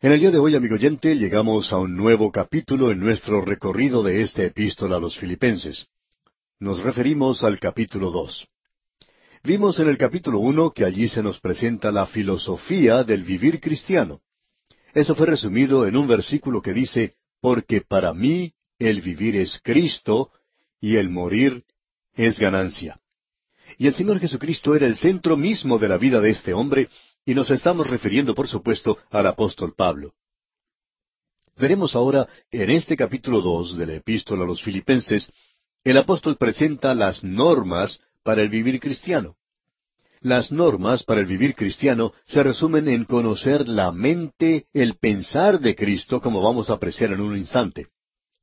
En el día de hoy, amigo oyente, llegamos a un nuevo capítulo en nuestro recorrido de esta epístola a los filipenses. Nos referimos al capítulo dos. Vimos en el capítulo uno que allí se nos presenta la filosofía del vivir cristiano. Eso fue resumido en un versículo que dice, porque para mí el vivir es Cristo y el morir es ganancia. Y el Señor Jesucristo era el centro mismo de la vida de este hombre, y nos estamos refiriendo, por supuesto, al apóstol Pablo. Veremos ahora, en este capítulo dos de la epístola a los filipenses, el apóstol presenta las normas para el vivir cristiano. Las normas para el vivir cristiano se resumen en conocer la mente, el pensar de Cristo, como vamos a apreciar en un instante.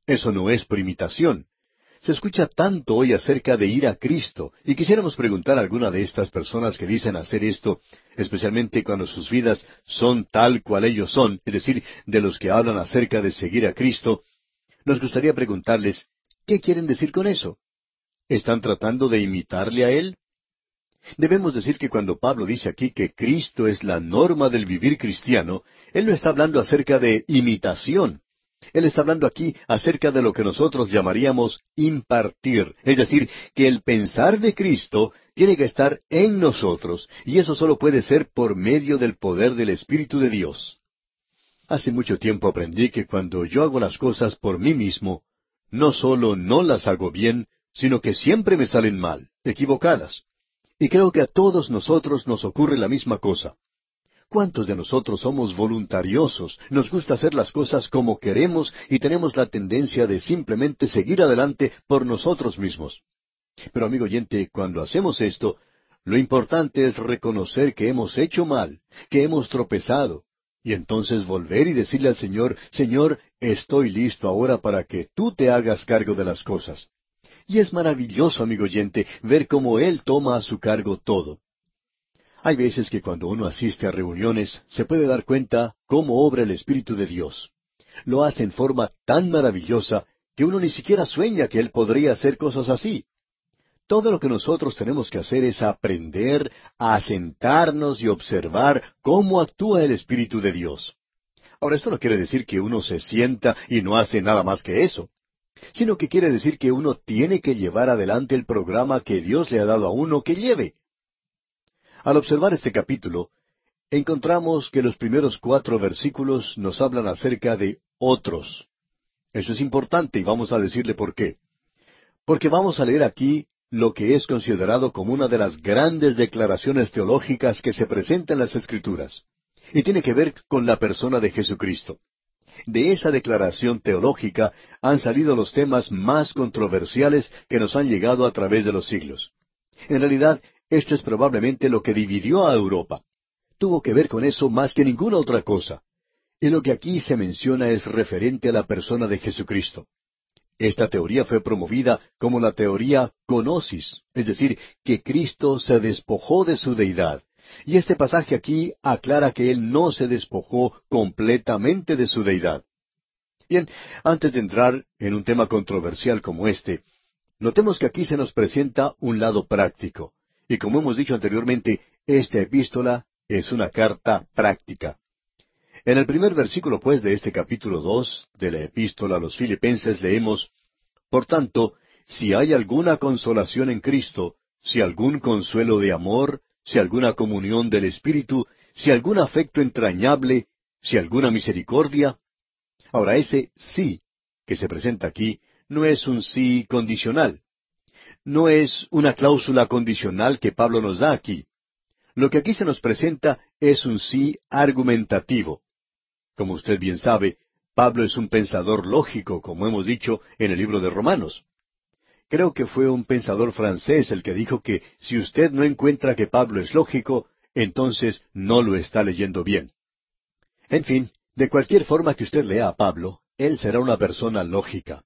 Eso no es por imitación, se escucha tanto hoy acerca de ir a Cristo, y quisiéramos preguntar a alguna de estas personas que dicen hacer esto, especialmente cuando sus vidas son tal cual ellos son, es decir, de los que hablan acerca de seguir a Cristo, nos gustaría preguntarles, ¿qué quieren decir con eso? ¿Están tratando de imitarle a Él? Debemos decir que cuando Pablo dice aquí que Cristo es la norma del vivir cristiano, Él no está hablando acerca de imitación, él está hablando aquí acerca de lo que nosotros llamaríamos impartir, es decir, que el pensar de Cristo tiene que estar en nosotros, y eso solo puede ser por medio del poder del Espíritu de Dios. Hace mucho tiempo aprendí que cuando yo hago las cosas por mí mismo, no solo no las hago bien, sino que siempre me salen mal, equivocadas. Y creo que a todos nosotros nos ocurre la misma cosa. ¿Cuántos de nosotros somos voluntariosos? Nos gusta hacer las cosas como queremos y tenemos la tendencia de simplemente seguir adelante por nosotros mismos. Pero amigo oyente, cuando hacemos esto, lo importante es reconocer que hemos hecho mal, que hemos tropezado, y entonces volver y decirle al Señor, Señor, estoy listo ahora para que tú te hagas cargo de las cosas. Y es maravilloso, amigo oyente, ver cómo Él toma a su cargo todo. Hay veces que cuando uno asiste a reuniones se puede dar cuenta cómo obra el Espíritu de Dios. Lo hace en forma tan maravillosa que uno ni siquiera sueña que Él podría hacer cosas así. Todo lo que nosotros tenemos que hacer es aprender a sentarnos y observar cómo actúa el Espíritu de Dios. Ahora, esto no quiere decir que uno se sienta y no hace nada más que eso, sino que quiere decir que uno tiene que llevar adelante el programa que Dios le ha dado a uno que lleve. Al observar este capítulo, encontramos que los primeros cuatro versículos nos hablan acerca de otros. Eso es importante y vamos a decirle por qué. Porque vamos a leer aquí lo que es considerado como una de las grandes declaraciones teológicas que se presenta en las Escrituras, y tiene que ver con la persona de Jesucristo. De esa declaración teológica han salido los temas más controversiales que nos han llegado a través de los siglos. En realidad, esto es probablemente lo que dividió a Europa. Tuvo que ver con eso más que ninguna otra cosa. Y lo que aquí se menciona es referente a la persona de Jesucristo. Esta teoría fue promovida como la teoría conosis, es decir, que Cristo se despojó de su deidad. Y este pasaje aquí aclara que Él no se despojó completamente de su deidad. Bien, antes de entrar en un tema controversial como este, notemos que aquí se nos presenta un lado práctico. Y como hemos dicho anteriormente, esta epístola es una carta práctica. En el primer versículo, pues, de este capítulo dos de la epístola a los filipenses leemos, Por tanto, si hay alguna consolación en Cristo, si algún consuelo de amor, si alguna comunión del Espíritu, si algún afecto entrañable, si alguna misericordia. Ahora ese sí que se presenta aquí no es un sí condicional no es una cláusula condicional que Pablo nos da aquí. Lo que aquí se nos presenta es un sí argumentativo. Como usted bien sabe, Pablo es un pensador lógico, como hemos dicho en el libro de Romanos. Creo que fue un pensador francés el que dijo que si usted no encuentra que Pablo es lógico, entonces no lo está leyendo bien. En fin, de cualquier forma que usted lea a Pablo, él será una persona lógica.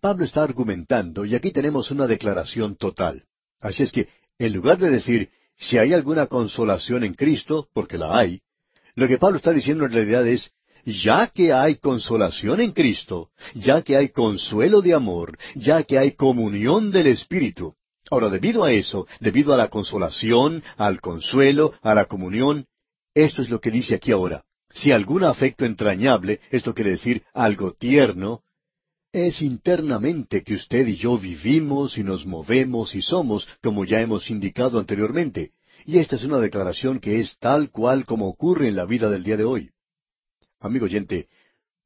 Pablo está argumentando y aquí tenemos una declaración total. Así es que, en lugar de decir, si hay alguna consolación en Cristo, porque la hay, lo que Pablo está diciendo en realidad es, ya que hay consolación en Cristo, ya que hay consuelo de amor, ya que hay comunión del Espíritu. Ahora, debido a eso, debido a la consolación, al consuelo, a la comunión, esto es lo que dice aquí ahora. si algún afecto entrañable, esto quiere decir algo tierno, es internamente que usted y yo vivimos y nos movemos y somos, como ya hemos indicado anteriormente. Y esta es una declaración que es tal cual como ocurre en la vida del día de hoy. Amigo oyente,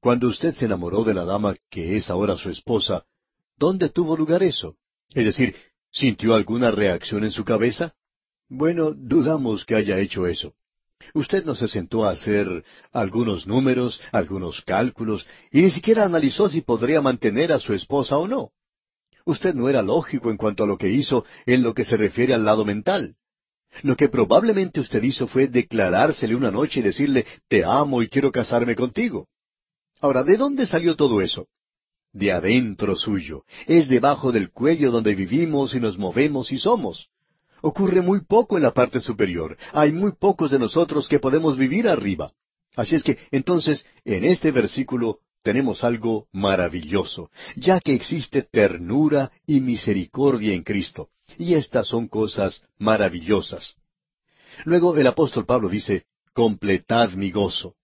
cuando usted se enamoró de la dama que es ahora su esposa, ¿dónde tuvo lugar eso? Es decir, ¿sintió alguna reacción en su cabeza? Bueno, dudamos que haya hecho eso. Usted no se sentó a hacer algunos números, algunos cálculos, y ni siquiera analizó si podría mantener a su esposa o no. Usted no era lógico en cuanto a lo que hizo en lo que se refiere al lado mental. Lo que probablemente usted hizo fue declarársele una noche y decirle, te amo y quiero casarme contigo. Ahora, ¿de dónde salió todo eso? De adentro suyo. Es debajo del cuello donde vivimos y nos movemos y somos. Ocurre muy poco en la parte superior. Hay muy pocos de nosotros que podemos vivir arriba. Así es que, entonces, en este versículo tenemos algo maravilloso, ya que existe ternura y misericordia en Cristo. Y estas son cosas maravillosas. Luego el apóstol Pablo dice, completad mi gozo.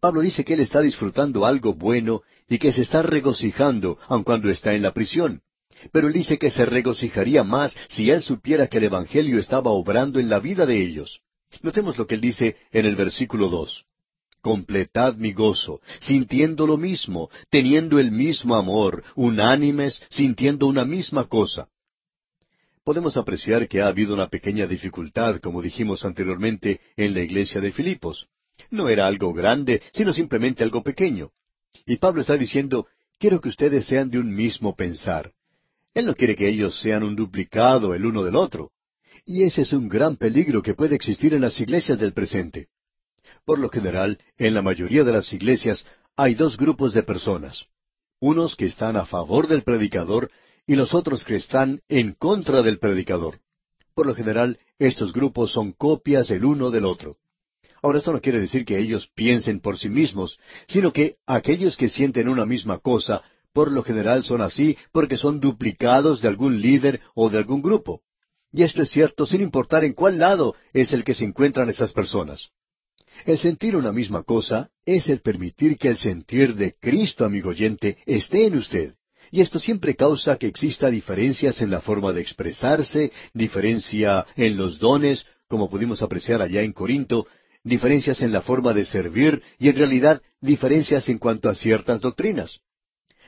Pablo dice que él está disfrutando algo bueno y que se está regocijando aun cuando está en la prisión. Pero él dice que se regocijaría más si él supiera que el Evangelio estaba obrando en la vida de ellos. Notemos lo que él dice en el versículo dos. Completad mi gozo, sintiendo lo mismo, teniendo el mismo amor, unánimes, sintiendo una misma cosa. Podemos apreciar que ha habido una pequeña dificultad, como dijimos anteriormente, en la iglesia de Filipos. No era algo grande, sino simplemente algo pequeño. Y Pablo está diciendo, quiero que ustedes sean de un mismo pensar. Él no quiere que ellos sean un duplicado el uno del otro. Y ese es un gran peligro que puede existir en las iglesias del presente. Por lo general, en la mayoría de las iglesias hay dos grupos de personas. Unos que están a favor del predicador y los otros que están en contra del predicador. Por lo general, estos grupos son copias el uno del otro. Ahora, esto no quiere decir que ellos piensen por sí mismos, sino que aquellos que sienten una misma cosa por lo general son así porque son duplicados de algún líder o de algún grupo. Y esto es cierto sin importar en cuál lado es el que se encuentran esas personas. El sentir una misma cosa es el permitir que el sentir de Cristo, amigo oyente, esté en usted. Y esto siempre causa que exista diferencias en la forma de expresarse, diferencia en los dones, como pudimos apreciar allá en Corinto, diferencias en la forma de servir y en realidad diferencias en cuanto a ciertas doctrinas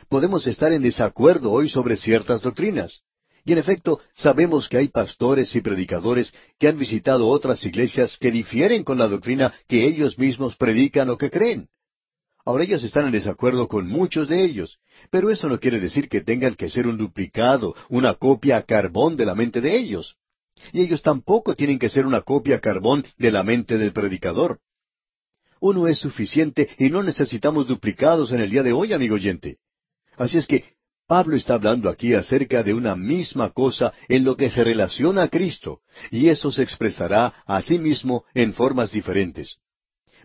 podemos estar en desacuerdo hoy sobre ciertas doctrinas. Y en efecto, sabemos que hay pastores y predicadores que han visitado otras iglesias que difieren con la doctrina que ellos mismos predican o que creen. Ahora ellos están en desacuerdo con muchos de ellos, pero eso no quiere decir que tengan que ser un duplicado, una copia a carbón de la mente de ellos. Y ellos tampoco tienen que ser una copia a carbón de la mente del predicador. Uno es suficiente y no necesitamos duplicados en el día de hoy, amigo oyente. Así es que Pablo está hablando aquí acerca de una misma cosa en lo que se relaciona a Cristo, y eso se expresará a sí mismo en formas diferentes.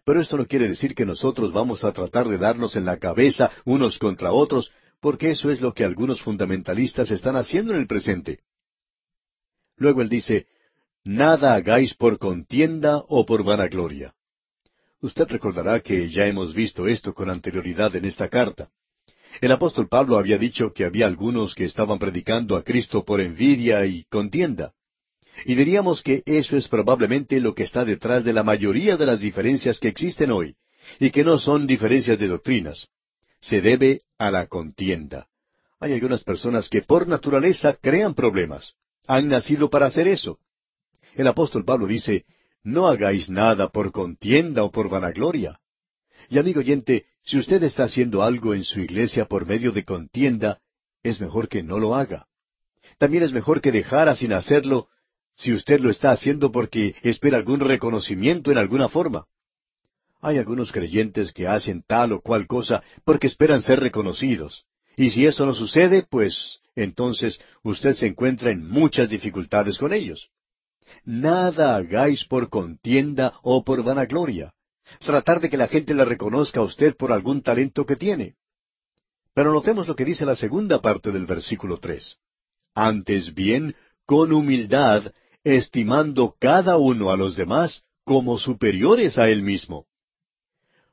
Pero esto no quiere decir que nosotros vamos a tratar de darnos en la cabeza unos contra otros, porque eso es lo que algunos fundamentalistas están haciendo en el presente. Luego él dice, Nada hagáis por contienda o por vanagloria. Usted recordará que ya hemos visto esto con anterioridad en esta carta. El apóstol Pablo había dicho que había algunos que estaban predicando a Cristo por envidia y contienda. Y diríamos que eso es probablemente lo que está detrás de la mayoría de las diferencias que existen hoy, y que no son diferencias de doctrinas. Se debe a la contienda. Hay algunas personas que por naturaleza crean problemas. Han nacido para hacer eso. El apóstol Pablo dice, no hagáis nada por contienda o por vanagloria. Y amigo oyente, si usted está haciendo algo en su iglesia por medio de contienda, es mejor que no lo haga. También es mejor que dejara sin hacerlo si usted lo está haciendo porque espera algún reconocimiento en alguna forma. Hay algunos creyentes que hacen tal o cual cosa porque esperan ser reconocidos. Y si eso no sucede, pues entonces usted se encuentra en muchas dificultades con ellos. Nada hagáis por contienda o por vanagloria, tratar de que la gente le reconozca a usted por algún talento que tiene. Pero notemos lo que dice la segunda parte del versículo tres. Antes bien, con humildad, estimando cada uno a los demás como superiores a él mismo.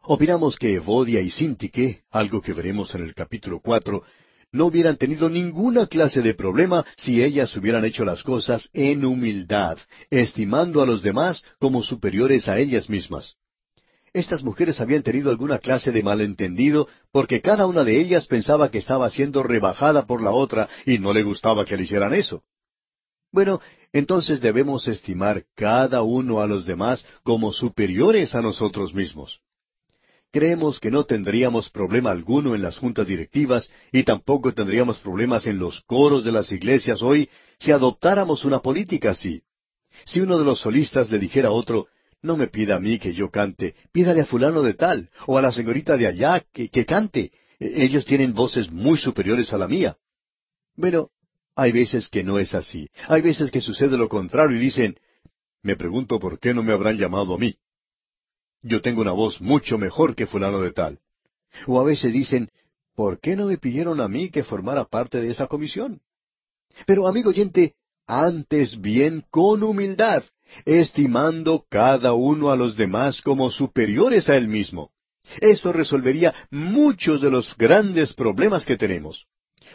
Opinamos que Evodia y Sintique, algo que veremos en el capítulo cuatro, no hubieran tenido ninguna clase de problema si ellas hubieran hecho las cosas en humildad, estimando a los demás como superiores a ellas mismas. Estas mujeres habían tenido alguna clase de malentendido porque cada una de ellas pensaba que estaba siendo rebajada por la otra y no le gustaba que le hicieran eso. Bueno, entonces debemos estimar cada uno a los demás como superiores a nosotros mismos. Creemos que no tendríamos problema alguno en las juntas directivas y tampoco tendríamos problemas en los coros de las iglesias hoy si adoptáramos una política así. Si uno de los solistas le dijera a otro, no me pida a mí que yo cante, pídale a fulano de tal, o a la señorita de allá que, que cante. E, ellos tienen voces muy superiores a la mía. Bueno, hay veces que no es así. Hay veces que sucede lo contrario y dicen, me pregunto por qué no me habrán llamado a mí. Yo tengo una voz mucho mejor que fulano de tal. O a veces dicen, ¿por qué no me pidieron a mí que formara parte de esa comisión? Pero, amigo oyente, antes bien con humildad, estimando cada uno a los demás como superiores a él mismo. Eso resolvería muchos de los grandes problemas que tenemos.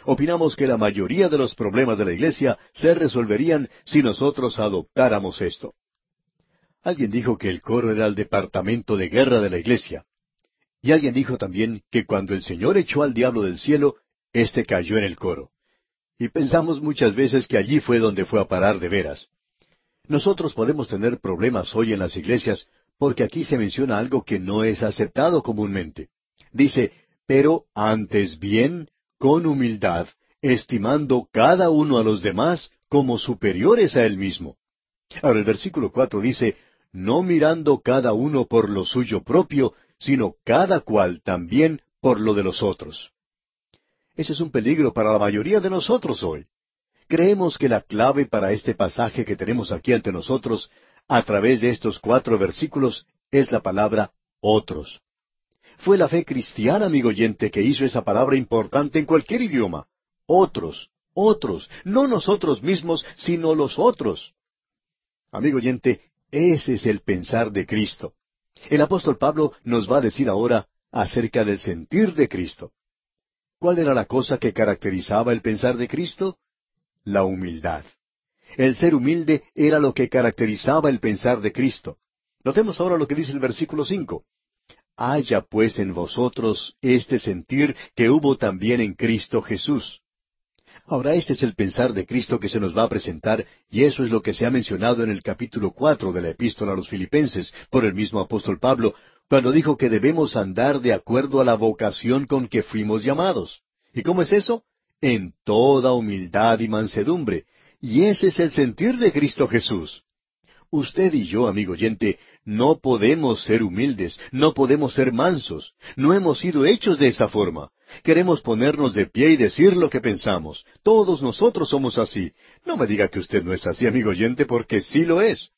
Opinamos que la mayoría de los problemas de la iglesia se resolverían si nosotros adoptáramos esto. Alguien dijo que el coro era el departamento de guerra de la iglesia. Y alguien dijo también que cuando el Señor echó al diablo del cielo, éste cayó en el coro. Y pensamos muchas veces que allí fue donde fue a parar de veras. Nosotros podemos tener problemas hoy en las iglesias porque aquí se menciona algo que no es aceptado comúnmente. Dice, pero antes bien, con humildad, estimando cada uno a los demás como superiores a él mismo. Ahora el versículo cuatro dice, no mirando cada uno por lo suyo propio, sino cada cual también por lo de los otros. Ese es un peligro para la mayoría de nosotros hoy. Creemos que la clave para este pasaje que tenemos aquí ante nosotros, a través de estos cuatro versículos, es la palabra otros. Fue la fe cristiana, amigo oyente, que hizo esa palabra importante en cualquier idioma. Otros, otros, no nosotros mismos, sino los otros. Amigo oyente, ese es el pensar de Cristo. El apóstol Pablo nos va a decir ahora acerca del sentir de Cristo. ¿Cuál era la cosa que caracterizaba el pensar de Cristo? La humildad. El ser humilde era lo que caracterizaba el pensar de Cristo. Notemos ahora lo que dice el versículo cinco. Haya pues en vosotros este sentir que hubo también en Cristo Jesús. Ahora este es el pensar de Cristo que se nos va a presentar, y eso es lo que se ha mencionado en el capítulo cuatro de la epístola a los Filipenses por el mismo apóstol Pablo, cuando dijo que debemos andar de acuerdo a la vocación con que fuimos llamados. ¿Y cómo es eso? En toda humildad y mansedumbre. Y ese es el sentir de Cristo Jesús. Usted y yo, amigo oyente, no podemos ser humildes, no podemos ser mansos, no hemos sido hechos de esa forma. Queremos ponernos de pie y decir lo que pensamos. Todos nosotros somos así. No me diga que usted no es así, amigo oyente, porque sí lo es.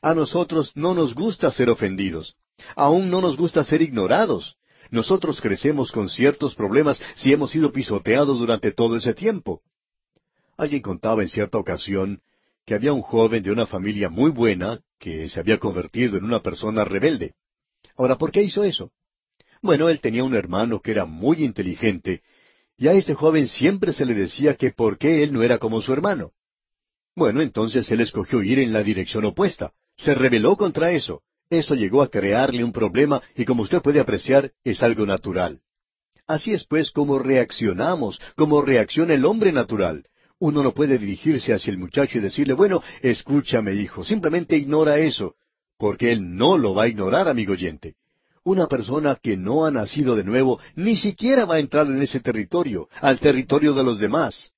A nosotros no nos gusta ser ofendidos. Aún no nos gusta ser ignorados. Nosotros crecemos con ciertos problemas si hemos sido pisoteados durante todo ese tiempo. Alguien contaba en cierta ocasión que había un joven de una familia muy buena que se había convertido en una persona rebelde. Ahora, ¿por qué hizo eso? Bueno, él tenía un hermano que era muy inteligente, y a este joven siempre se le decía que por qué él no era como su hermano. Bueno, entonces él escogió ir en la dirección opuesta, se rebeló contra eso, eso llegó a crearle un problema y como usted puede apreciar, es algo natural. Así es pues como reaccionamos, como reacciona el hombre natural. Uno no puede dirigirse hacia el muchacho y decirle, bueno, escúchame hijo, simplemente ignora eso, porque él no lo va a ignorar, amigo oyente. Una persona que no ha nacido de nuevo ni siquiera va a entrar en ese territorio, al territorio de los demás.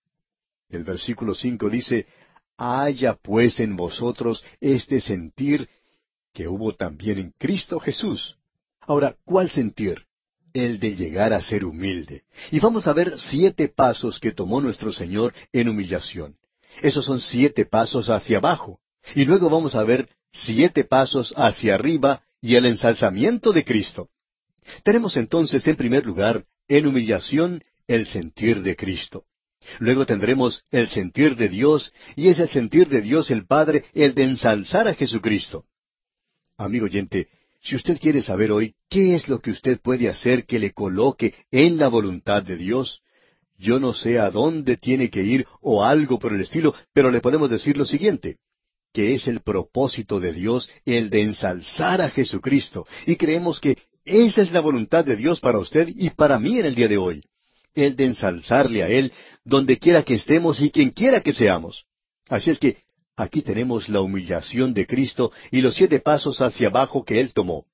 El versículo cinco dice, Haya pues en vosotros este sentir que hubo también en Cristo Jesús. Ahora, ¿cuál sentir? El de llegar a ser humilde. Y vamos a ver siete pasos que tomó nuestro Señor en humillación. Esos son siete pasos hacia abajo. Y luego vamos a ver siete pasos hacia arriba y el ensalzamiento de Cristo. Tenemos entonces, en primer lugar, en humillación, el sentir de Cristo. Luego tendremos el sentir de Dios, y es el sentir de Dios el Padre el de ensalzar a Jesucristo. Amigo oyente, Si usted quiere saber hoy qué es lo que usted puede hacer que le coloque en la voluntad de Dios, yo no sé a dónde tiene que ir o algo por el estilo, pero le podemos decir lo siguiente, que es el propósito de Dios el de ensalzar a Jesucristo, y creemos que esa es la voluntad de Dios para usted y para mí en el día de hoy, el de ensalzarle a Él donde quiera que estemos y quien quiera que seamos. Así es que aquí tenemos la humillación de Cristo y los siete pasos hacia abajo que Él tomó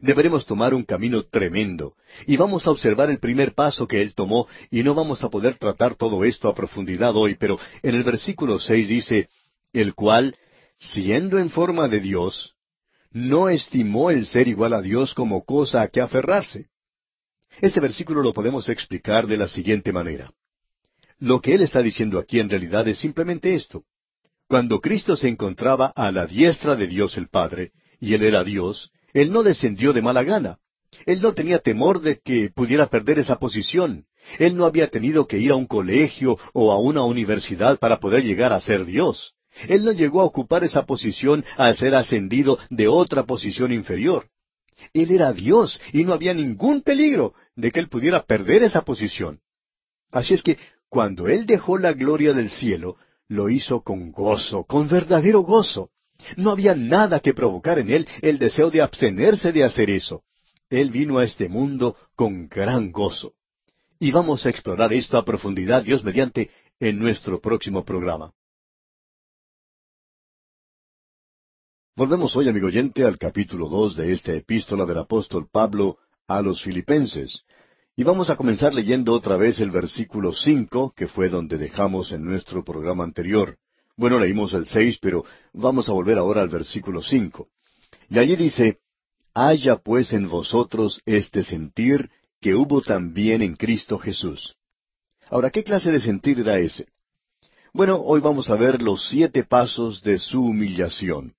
deberemos tomar un camino tremendo. Y vamos a observar el primer paso que él tomó, y no vamos a poder tratar todo esto a profundidad hoy, pero en el versículo seis dice, el cual, siendo en forma de Dios, no estimó el ser igual a Dios como cosa a que aferrarse. Este versículo lo podemos explicar de la siguiente manera. Lo que él está diciendo aquí en realidad es simplemente esto. Cuando Cristo se encontraba a la diestra de Dios el Padre, y él era Dios, él no descendió de mala gana. Él no tenía temor de que pudiera perder esa posición. Él no había tenido que ir a un colegio o a una universidad para poder llegar a ser Dios. Él no llegó a ocupar esa posición al ser ascendido de otra posición inferior. Él era Dios y no había ningún peligro de que él pudiera perder esa posición. Así es que cuando él dejó la gloria del cielo, lo hizo con gozo, con verdadero gozo. No había nada que provocar en él el deseo de abstenerse de hacer eso. Él vino a este mundo con gran gozo. Y vamos a explorar esto a profundidad, Dios mediante, en nuestro próximo programa. Volvemos hoy, amigo oyente, al capítulo dos de esta epístola del apóstol Pablo a los filipenses. Y vamos a comenzar leyendo otra vez el versículo cinco, que fue donde dejamos en nuestro programa anterior. Bueno, leímos el seis, pero vamos a volver ahora al versículo cinco. Y allí dice, Haya pues en vosotros este sentir que hubo también en Cristo Jesús. Ahora, ¿qué clase de sentir era ese? Bueno, hoy vamos a ver los siete pasos de su humillación.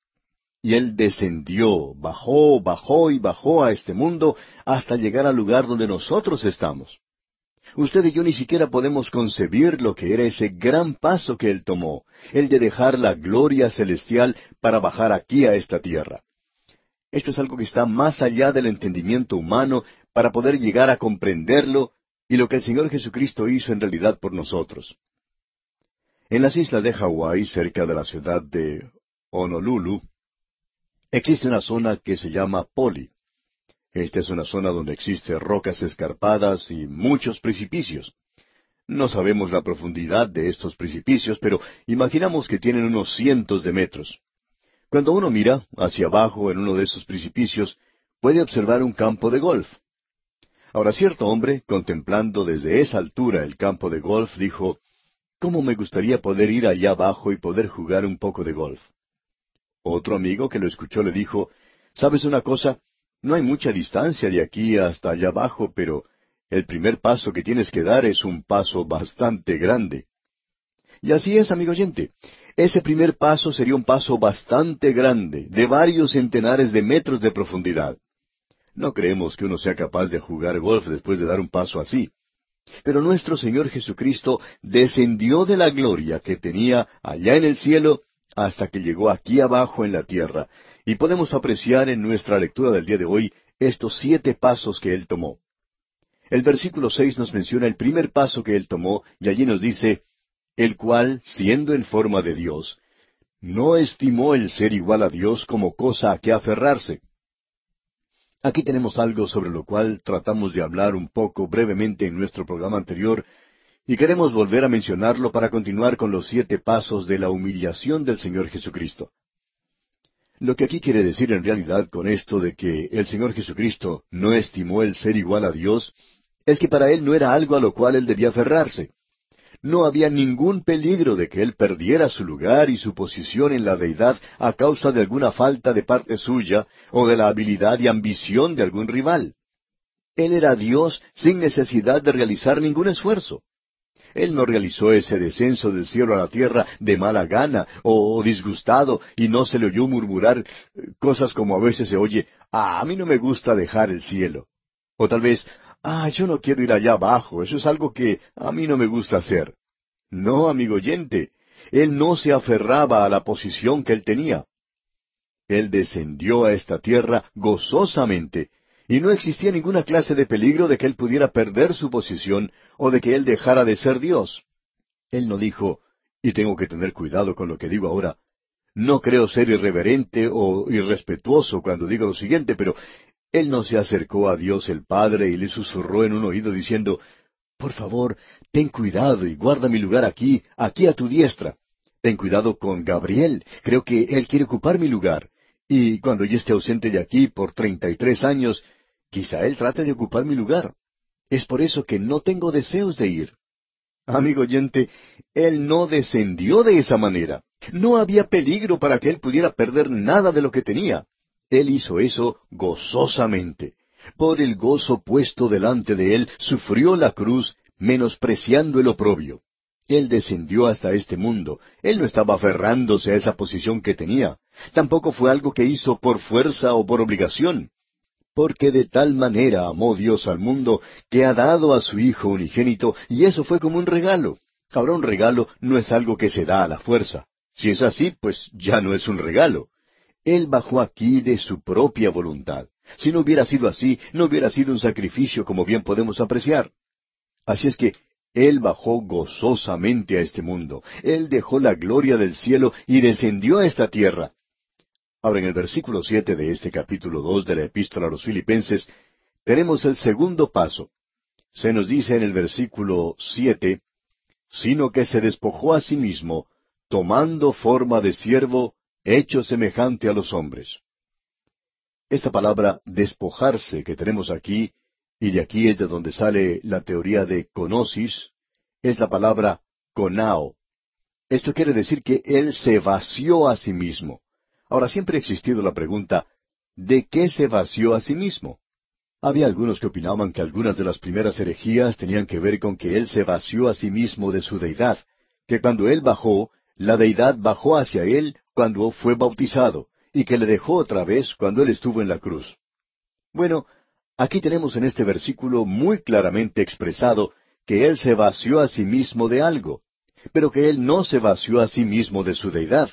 Y él descendió, bajó, bajó y bajó a este mundo hasta llegar al lugar donde nosotros estamos. Usted y yo ni siquiera podemos concebir lo que era ese gran paso que Él tomó, el de dejar la gloria celestial para bajar aquí a esta tierra. Esto es algo que está más allá del entendimiento humano para poder llegar a comprenderlo y lo que el Señor Jesucristo hizo en realidad por nosotros. En las islas de Hawái, cerca de la ciudad de Honolulu, existe una zona que se llama Poli. Esta es una zona donde existen rocas escarpadas y muchos precipicios. No sabemos la profundidad de estos precipicios, pero imaginamos que tienen unos cientos de metros. Cuando uno mira hacia abajo en uno de esos precipicios, puede observar un campo de golf. Ahora cierto hombre, contemplando desde esa altura el campo de golf, dijo, ¿Cómo me gustaría poder ir allá abajo y poder jugar un poco de golf? Otro amigo que lo escuchó le dijo, ¿Sabes una cosa? No hay mucha distancia de aquí hasta allá abajo, pero el primer paso que tienes que dar es un paso bastante grande. Y así es, amigo oyente. Ese primer paso sería un paso bastante grande, de varios centenares de metros de profundidad. No creemos que uno sea capaz de jugar golf después de dar un paso así. Pero nuestro Señor Jesucristo descendió de la gloria que tenía allá en el cielo hasta que llegó aquí abajo en la tierra, y podemos apreciar en nuestra lectura del día de hoy estos siete pasos que Él tomó. El versículo seis nos menciona el primer paso que Él tomó, y allí nos dice, el cual, siendo en forma de Dios, no estimó el ser igual a Dios como cosa a que aferrarse. Aquí tenemos algo sobre lo cual tratamos de hablar un poco brevemente en nuestro programa anterior, y queremos volver a mencionarlo para continuar con los siete pasos de la humillación del Señor Jesucristo. Lo que aquí quiere decir en realidad con esto de que el Señor Jesucristo no estimó el ser igual a Dios, es que para Él no era algo a lo cual Él debía aferrarse. No había ningún peligro de que Él perdiera su lugar y su posición en la deidad a causa de alguna falta de parte suya o de la habilidad y ambición de algún rival. Él era Dios sin necesidad de realizar ningún esfuerzo. Él no realizó ese descenso del cielo a la tierra de mala gana o disgustado y no se le oyó murmurar eh, cosas como a veces se oye, ah, a mí no me gusta dejar el cielo. O tal vez, ah, yo no quiero ir allá abajo, eso es algo que a mí no me gusta hacer. No, amigo oyente, él no se aferraba a la posición que él tenía. Él descendió a esta tierra gozosamente, y no existía ninguna clase de peligro de que Él pudiera perder su posición o de que Él dejara de ser Dios. Él no dijo, y tengo que tener cuidado con lo que digo ahora, no creo ser irreverente o irrespetuoso cuando digo lo siguiente, pero Él no se acercó a Dios el Padre y le susurró en un oído diciendo, Por favor, ten cuidado y guarda mi lugar aquí, aquí a tu diestra. Ten cuidado con Gabriel, creo que él quiere ocupar mi lugar. Y cuando yo esté ausente de aquí por treinta y tres años, quizá él trate de ocupar mi lugar. Es por eso que no tengo deseos de ir. Amigo oyente, él no descendió de esa manera. No había peligro para que él pudiera perder nada de lo que tenía. Él hizo eso gozosamente. Por el gozo puesto delante de él, sufrió la cruz, menospreciando el oprobio. Él descendió hasta este mundo. Él no estaba aferrándose a esa posición que tenía. Tampoco fue algo que hizo por fuerza o por obligación. Porque de tal manera amó Dios al mundo que ha dado a su Hijo unigénito, y eso fue como un regalo. Ahora un regalo no es algo que se da a la fuerza. Si es así, pues ya no es un regalo. Él bajó aquí de su propia voluntad. Si no hubiera sido así, no hubiera sido un sacrificio como bien podemos apreciar. Así es que él bajó gozosamente a este mundo. Él dejó la gloria del cielo y descendió a esta tierra. Ahora en el versículo siete de este capítulo dos de la Epístola a los Filipenses, tenemos el segundo paso. Se nos dice en el versículo siete, sino que se despojó a sí mismo, tomando forma de siervo, hecho semejante a los hombres. Esta palabra despojarse que tenemos aquí y de aquí es de donde sale la teoría de conosis, es la palabra conao. Esto quiere decir que él se vació a sí mismo. Ahora siempre ha existido la pregunta, ¿de qué se vació a sí mismo? Había algunos que opinaban que algunas de las primeras herejías tenían que ver con que él se vació a sí mismo de su deidad, que cuando él bajó, la deidad bajó hacia él cuando fue bautizado, y que le dejó otra vez cuando él estuvo en la cruz. Bueno, Aquí tenemos en este versículo muy claramente expresado que Él se vació a sí mismo de algo, pero que Él no se vació a sí mismo de su deidad.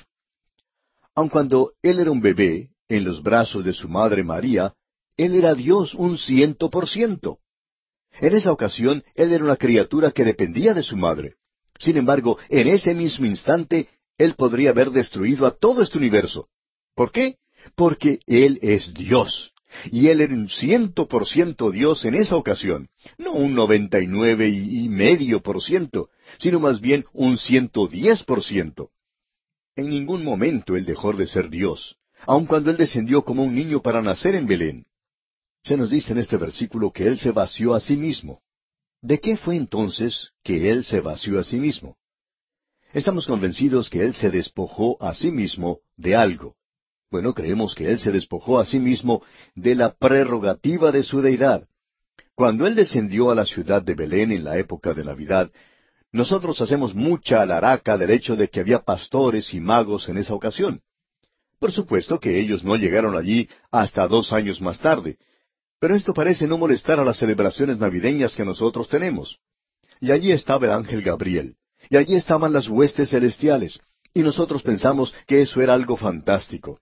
Aun cuando Él era un bebé, en los brazos de su madre María, Él era Dios un ciento por ciento. En esa ocasión, Él era una criatura que dependía de su madre. Sin embargo, en ese mismo instante, Él podría haber destruido a todo este universo. ¿Por qué? Porque Él es Dios. Y él era un ciento por ciento Dios en esa ocasión, no un noventa y nueve y medio por ciento, sino más bien un ciento diez por ciento. En ningún momento él dejó de ser Dios, aun cuando él descendió como un niño para nacer en Belén. Se nos dice en este versículo que él se vació a sí mismo. ¿De qué fue entonces que él se vació a sí mismo? Estamos convencidos que él se despojó a sí mismo de algo. Bueno, creemos que Él se despojó a sí mismo de la prerrogativa de su deidad. Cuando Él descendió a la ciudad de Belén en la época de Navidad, nosotros hacemos mucha alaraca del hecho de que había pastores y magos en esa ocasión. Por supuesto que ellos no llegaron allí hasta dos años más tarde, pero esto parece no molestar a las celebraciones navideñas que nosotros tenemos. Y allí estaba el ángel Gabriel, y allí estaban las huestes celestiales, y nosotros pensamos que eso era algo fantástico.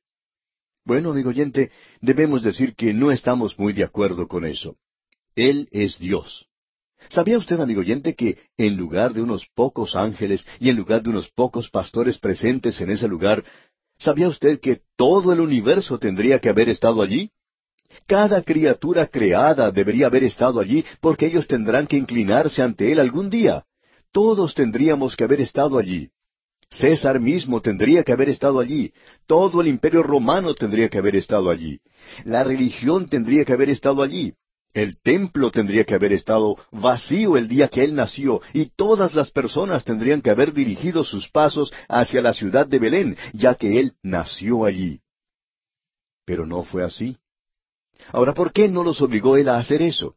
Bueno, amigo oyente, debemos decir que no estamos muy de acuerdo con eso. Él es Dios. ¿Sabía usted, amigo oyente, que en lugar de unos pocos ángeles y en lugar de unos pocos pastores presentes en ese lugar, ¿sabía usted que todo el universo tendría que haber estado allí? Cada criatura creada debería haber estado allí porque ellos tendrán que inclinarse ante Él algún día. Todos tendríamos que haber estado allí. César mismo tendría que haber estado allí. Todo el imperio romano tendría que haber estado allí. La religión tendría que haber estado allí. El templo tendría que haber estado vacío el día que él nació y todas las personas tendrían que haber dirigido sus pasos hacia la ciudad de Belén, ya que él nació allí. Pero no fue así. Ahora, ¿por qué no los obligó él a hacer eso?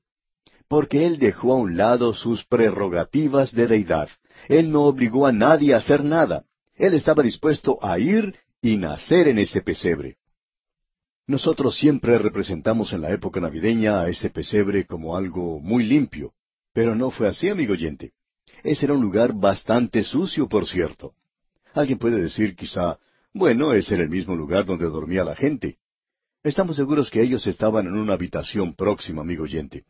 Porque él dejó a un lado sus prerrogativas de deidad. Él no obligó a nadie a hacer nada. Él estaba dispuesto a ir y nacer en ese pesebre. Nosotros siempre representamos en la época navideña a ese pesebre como algo muy limpio, pero no fue así, amigo oyente. Ese era un lugar bastante sucio, por cierto. Alguien puede decir quizá, Bueno, es en el mismo lugar donde dormía la gente. Estamos seguros que ellos estaban en una habitación próxima, amigo oyente.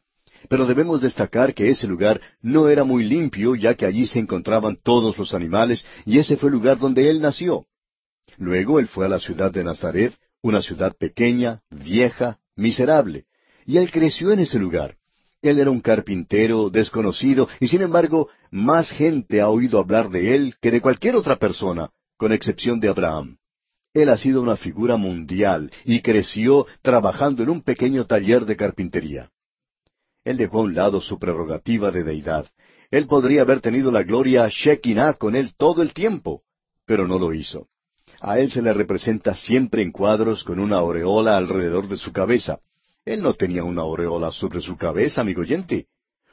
Pero debemos destacar que ese lugar no era muy limpio, ya que allí se encontraban todos los animales, y ese fue el lugar donde él nació. Luego él fue a la ciudad de Nazaret, una ciudad pequeña, vieja, miserable, y él creció en ese lugar. Él era un carpintero desconocido, y sin embargo, más gente ha oído hablar de él que de cualquier otra persona, con excepción de Abraham. Él ha sido una figura mundial y creció trabajando en un pequeño taller de carpintería. Él dejó a un lado su prerrogativa de deidad. Él podría haber tenido la gloria Shekinah con él todo el tiempo, pero no lo hizo. A él se le representa siempre en cuadros con una aureola alrededor de su cabeza. Él no tenía una aureola sobre su cabeza, amigo oyente.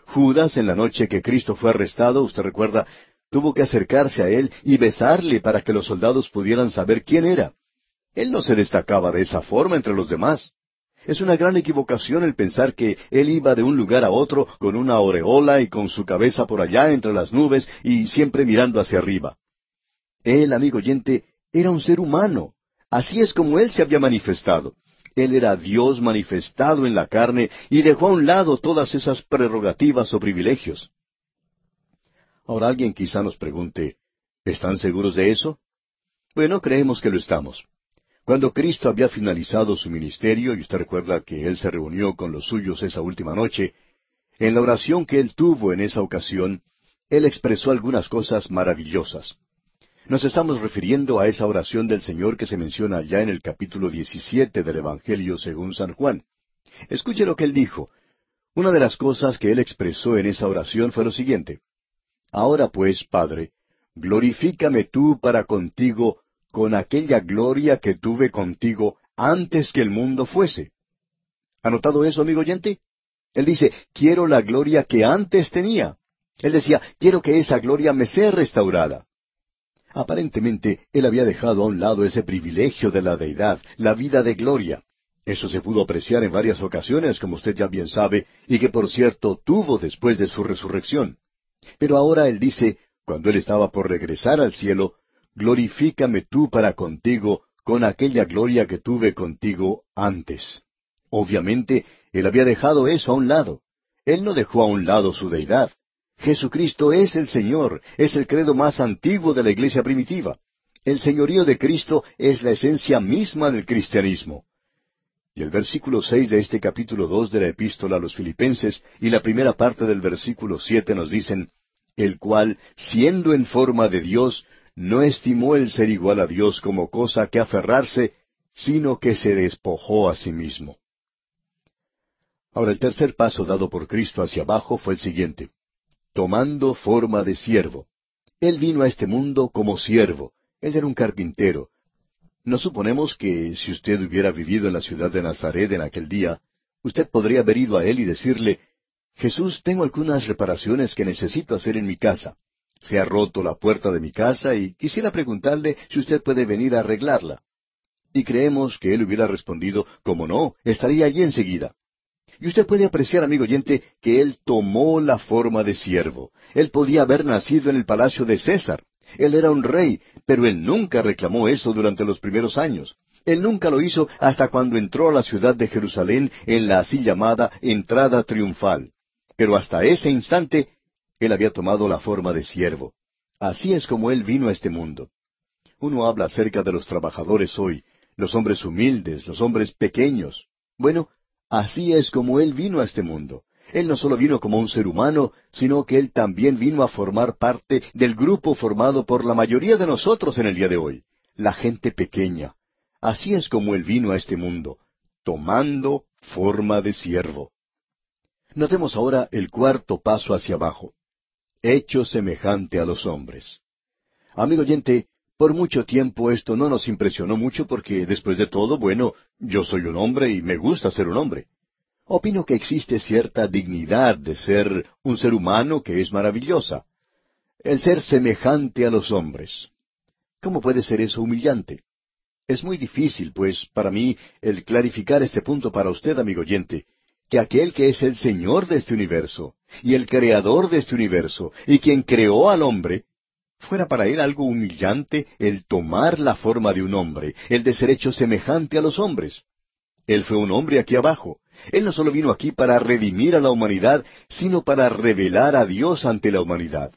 Judas, en la noche que Cristo fue arrestado, usted recuerda, tuvo que acercarse a él y besarle para que los soldados pudieran saber quién era. Él no se destacaba de esa forma entre los demás. Es una gran equivocación el pensar que él iba de un lugar a otro con una aureola y con su cabeza por allá entre las nubes y siempre mirando hacia arriba. Él, amigo oyente, era un ser humano. Así es como él se había manifestado. Él era Dios manifestado en la carne y dejó a un lado todas esas prerrogativas o privilegios. Ahora alguien quizá nos pregunte, ¿están seguros de eso? Bueno, creemos que lo estamos. Cuando Cristo había finalizado su ministerio, y usted recuerda que Él se reunió con los suyos esa última noche, en la oración que Él tuvo en esa ocasión, Él expresó algunas cosas maravillosas. Nos estamos refiriendo a esa oración del Señor que se menciona ya en el capítulo 17 del Evangelio según San Juan. Escuche lo que Él dijo. Una de las cosas que Él expresó en esa oración fue lo siguiente. Ahora pues, Padre, glorifícame tú para contigo con aquella gloria que tuve contigo antes que el mundo fuese. ¿Ha notado eso, amigo oyente? Él dice, quiero la gloria que antes tenía. Él decía, quiero que esa gloria me sea restaurada. Aparentemente, él había dejado a un lado ese privilegio de la deidad, la vida de gloria. Eso se pudo apreciar en varias ocasiones, como usted ya bien sabe, y que por cierto tuvo después de su resurrección. Pero ahora él dice, cuando él estaba por regresar al cielo, glorifícame tú para contigo con aquella gloria que tuve contigo antes. Obviamente, él había dejado eso a un lado. Él no dejó a un lado su deidad. Jesucristo es el Señor, es el credo más antiguo de la iglesia primitiva. El señorío de Cristo es la esencia misma del cristianismo. Y el versículo seis de este capítulo dos de la epístola a los Filipenses y la primera parte del versículo siete nos dicen, el cual, siendo en forma de Dios, no estimó el ser igual a Dios como cosa que aferrarse, sino que se despojó a sí mismo. Ahora el tercer paso dado por Cristo hacia abajo fue el siguiente, tomando forma de siervo. Él vino a este mundo como siervo. Él era un carpintero, no suponemos que si usted hubiera vivido en la ciudad de Nazaret en aquel día, usted podría haber ido a él y decirle, Jesús, tengo algunas reparaciones que necesito hacer en mi casa. Se ha roto la puerta de mi casa y quisiera preguntarle si usted puede venir a arreglarla. Y creemos que él hubiera respondido, como no, estaría allí enseguida. Y usted puede apreciar, amigo oyente, que él tomó la forma de siervo. Él podía haber nacido en el palacio de César. Él era un rey, pero él nunca reclamó eso durante los primeros años. Él nunca lo hizo hasta cuando entró a la ciudad de Jerusalén en la así llamada entrada triunfal. Pero hasta ese instante, él había tomado la forma de siervo. Así es como él vino a este mundo. Uno habla acerca de los trabajadores hoy, los hombres humildes, los hombres pequeños. Bueno, así es como él vino a este mundo. Él no solo vino como un ser humano, sino que Él también vino a formar parte del grupo formado por la mayoría de nosotros en el día de hoy, la gente pequeña. Así es como Él vino a este mundo, tomando forma de siervo. Notemos ahora el cuarto paso hacia abajo. Hecho semejante a los hombres. Amigo oyente, por mucho tiempo esto no nos impresionó mucho porque, después de todo, bueno, yo soy un hombre y me gusta ser un hombre. Opino que existe cierta dignidad de ser un ser humano que es maravillosa. El ser semejante a los hombres. ¿Cómo puede ser eso humillante? Es muy difícil, pues, para mí, el clarificar este punto para usted, amigo oyente, que aquel que es el Señor de este universo, y el Creador de este universo, y quien creó al hombre, fuera para él algo humillante el tomar la forma de un hombre, el de ser hecho semejante a los hombres. Él fue un hombre aquí abajo. Él no solo vino aquí para redimir a la humanidad, sino para revelar a Dios ante la humanidad.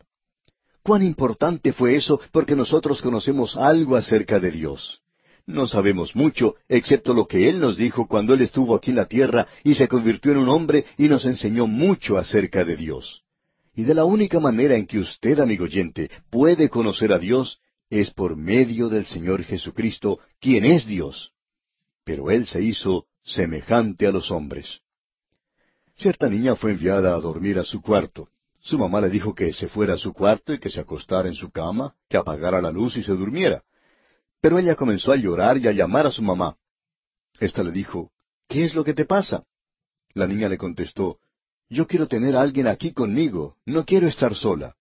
Cuán importante fue eso porque nosotros conocemos algo acerca de Dios. No sabemos mucho, excepto lo que Él nos dijo cuando Él estuvo aquí en la tierra y se convirtió en un hombre y nos enseñó mucho acerca de Dios. Y de la única manera en que usted, amigo oyente, puede conocer a Dios es por medio del Señor Jesucristo, quien es Dios pero él se hizo semejante a los hombres. Cierta niña fue enviada a dormir a su cuarto. Su mamá le dijo que se fuera a su cuarto y que se acostara en su cama, que apagara la luz y se durmiera. Pero ella comenzó a llorar y a llamar a su mamá. Esta le dijo, ¿Qué es lo que te pasa? La niña le contestó, Yo quiero tener a alguien aquí conmigo, no quiero estar sola.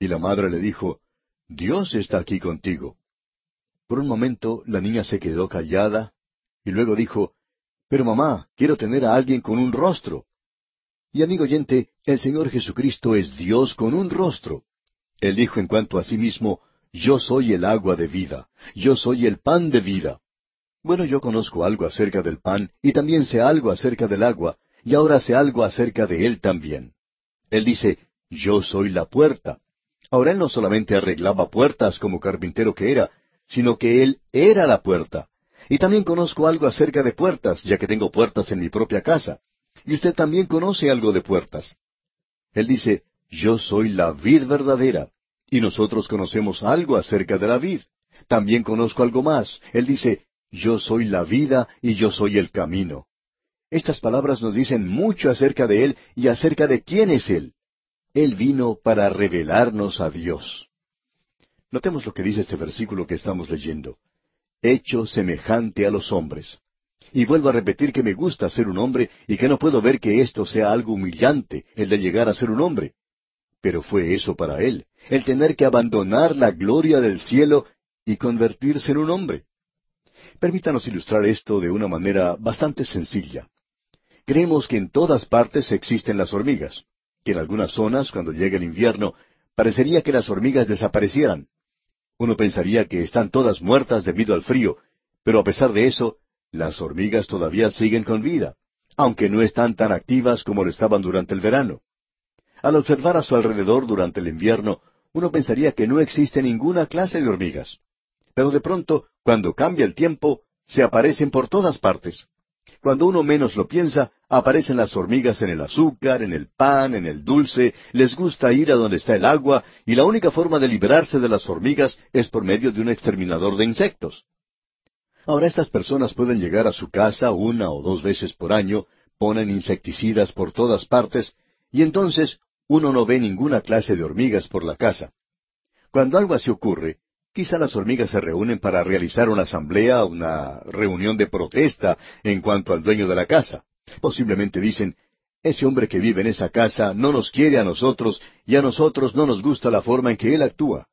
Y la madre le dijo, Dios está aquí contigo. Por un momento la niña se quedó callada, y luego dijo, Pero mamá, quiero tener a alguien con un rostro. Y amigo oyente, el Señor Jesucristo es Dios con un rostro. Él dijo en cuanto a sí mismo, Yo soy el agua de vida, yo soy el pan de vida. Bueno, yo conozco algo acerca del pan y también sé algo acerca del agua, y ahora sé algo acerca de Él también. Él dice, Yo soy la puerta. Ahora Él no solamente arreglaba puertas como carpintero que era, sino que Él era la puerta. Y también conozco algo acerca de puertas, ya que tengo puertas en mi propia casa. Y usted también conoce algo de puertas. Él dice, yo soy la vid verdadera. Y nosotros conocemos algo acerca de la vid. También conozco algo más. Él dice, yo soy la vida y yo soy el camino. Estas palabras nos dicen mucho acerca de Él y acerca de quién es Él. Él vino para revelarnos a Dios. Notemos lo que dice este versículo que estamos leyendo hecho semejante a los hombres. Y vuelvo a repetir que me gusta ser un hombre y que no puedo ver que esto sea algo humillante, el de llegar a ser un hombre. Pero fue eso para él, el tener que abandonar la gloria del cielo y convertirse en un hombre. Permítanos ilustrar esto de una manera bastante sencilla. Creemos que en todas partes existen las hormigas, que en algunas zonas, cuando llega el invierno, parecería que las hormigas desaparecieran. Uno pensaría que están todas muertas debido al frío, pero a pesar de eso, las hormigas todavía siguen con vida, aunque no están tan activas como lo estaban durante el verano. Al observar a su alrededor durante el invierno, uno pensaría que no existe ninguna clase de hormigas. Pero de pronto, cuando cambia el tiempo, se aparecen por todas partes. Cuando uno menos lo piensa, aparecen las hormigas en el azúcar, en el pan, en el dulce, les gusta ir a donde está el agua, y la única forma de liberarse de las hormigas es por medio de un exterminador de insectos. Ahora estas personas pueden llegar a su casa una o dos veces por año, ponen insecticidas por todas partes, y entonces uno no ve ninguna clase de hormigas por la casa. Cuando algo así ocurre, Quizá las hormigas se reúnen para realizar una asamblea, una reunión de protesta en cuanto al dueño de la casa. Posiblemente dicen, ese hombre que vive en esa casa no nos quiere a nosotros y a nosotros no nos gusta la forma en que él actúa.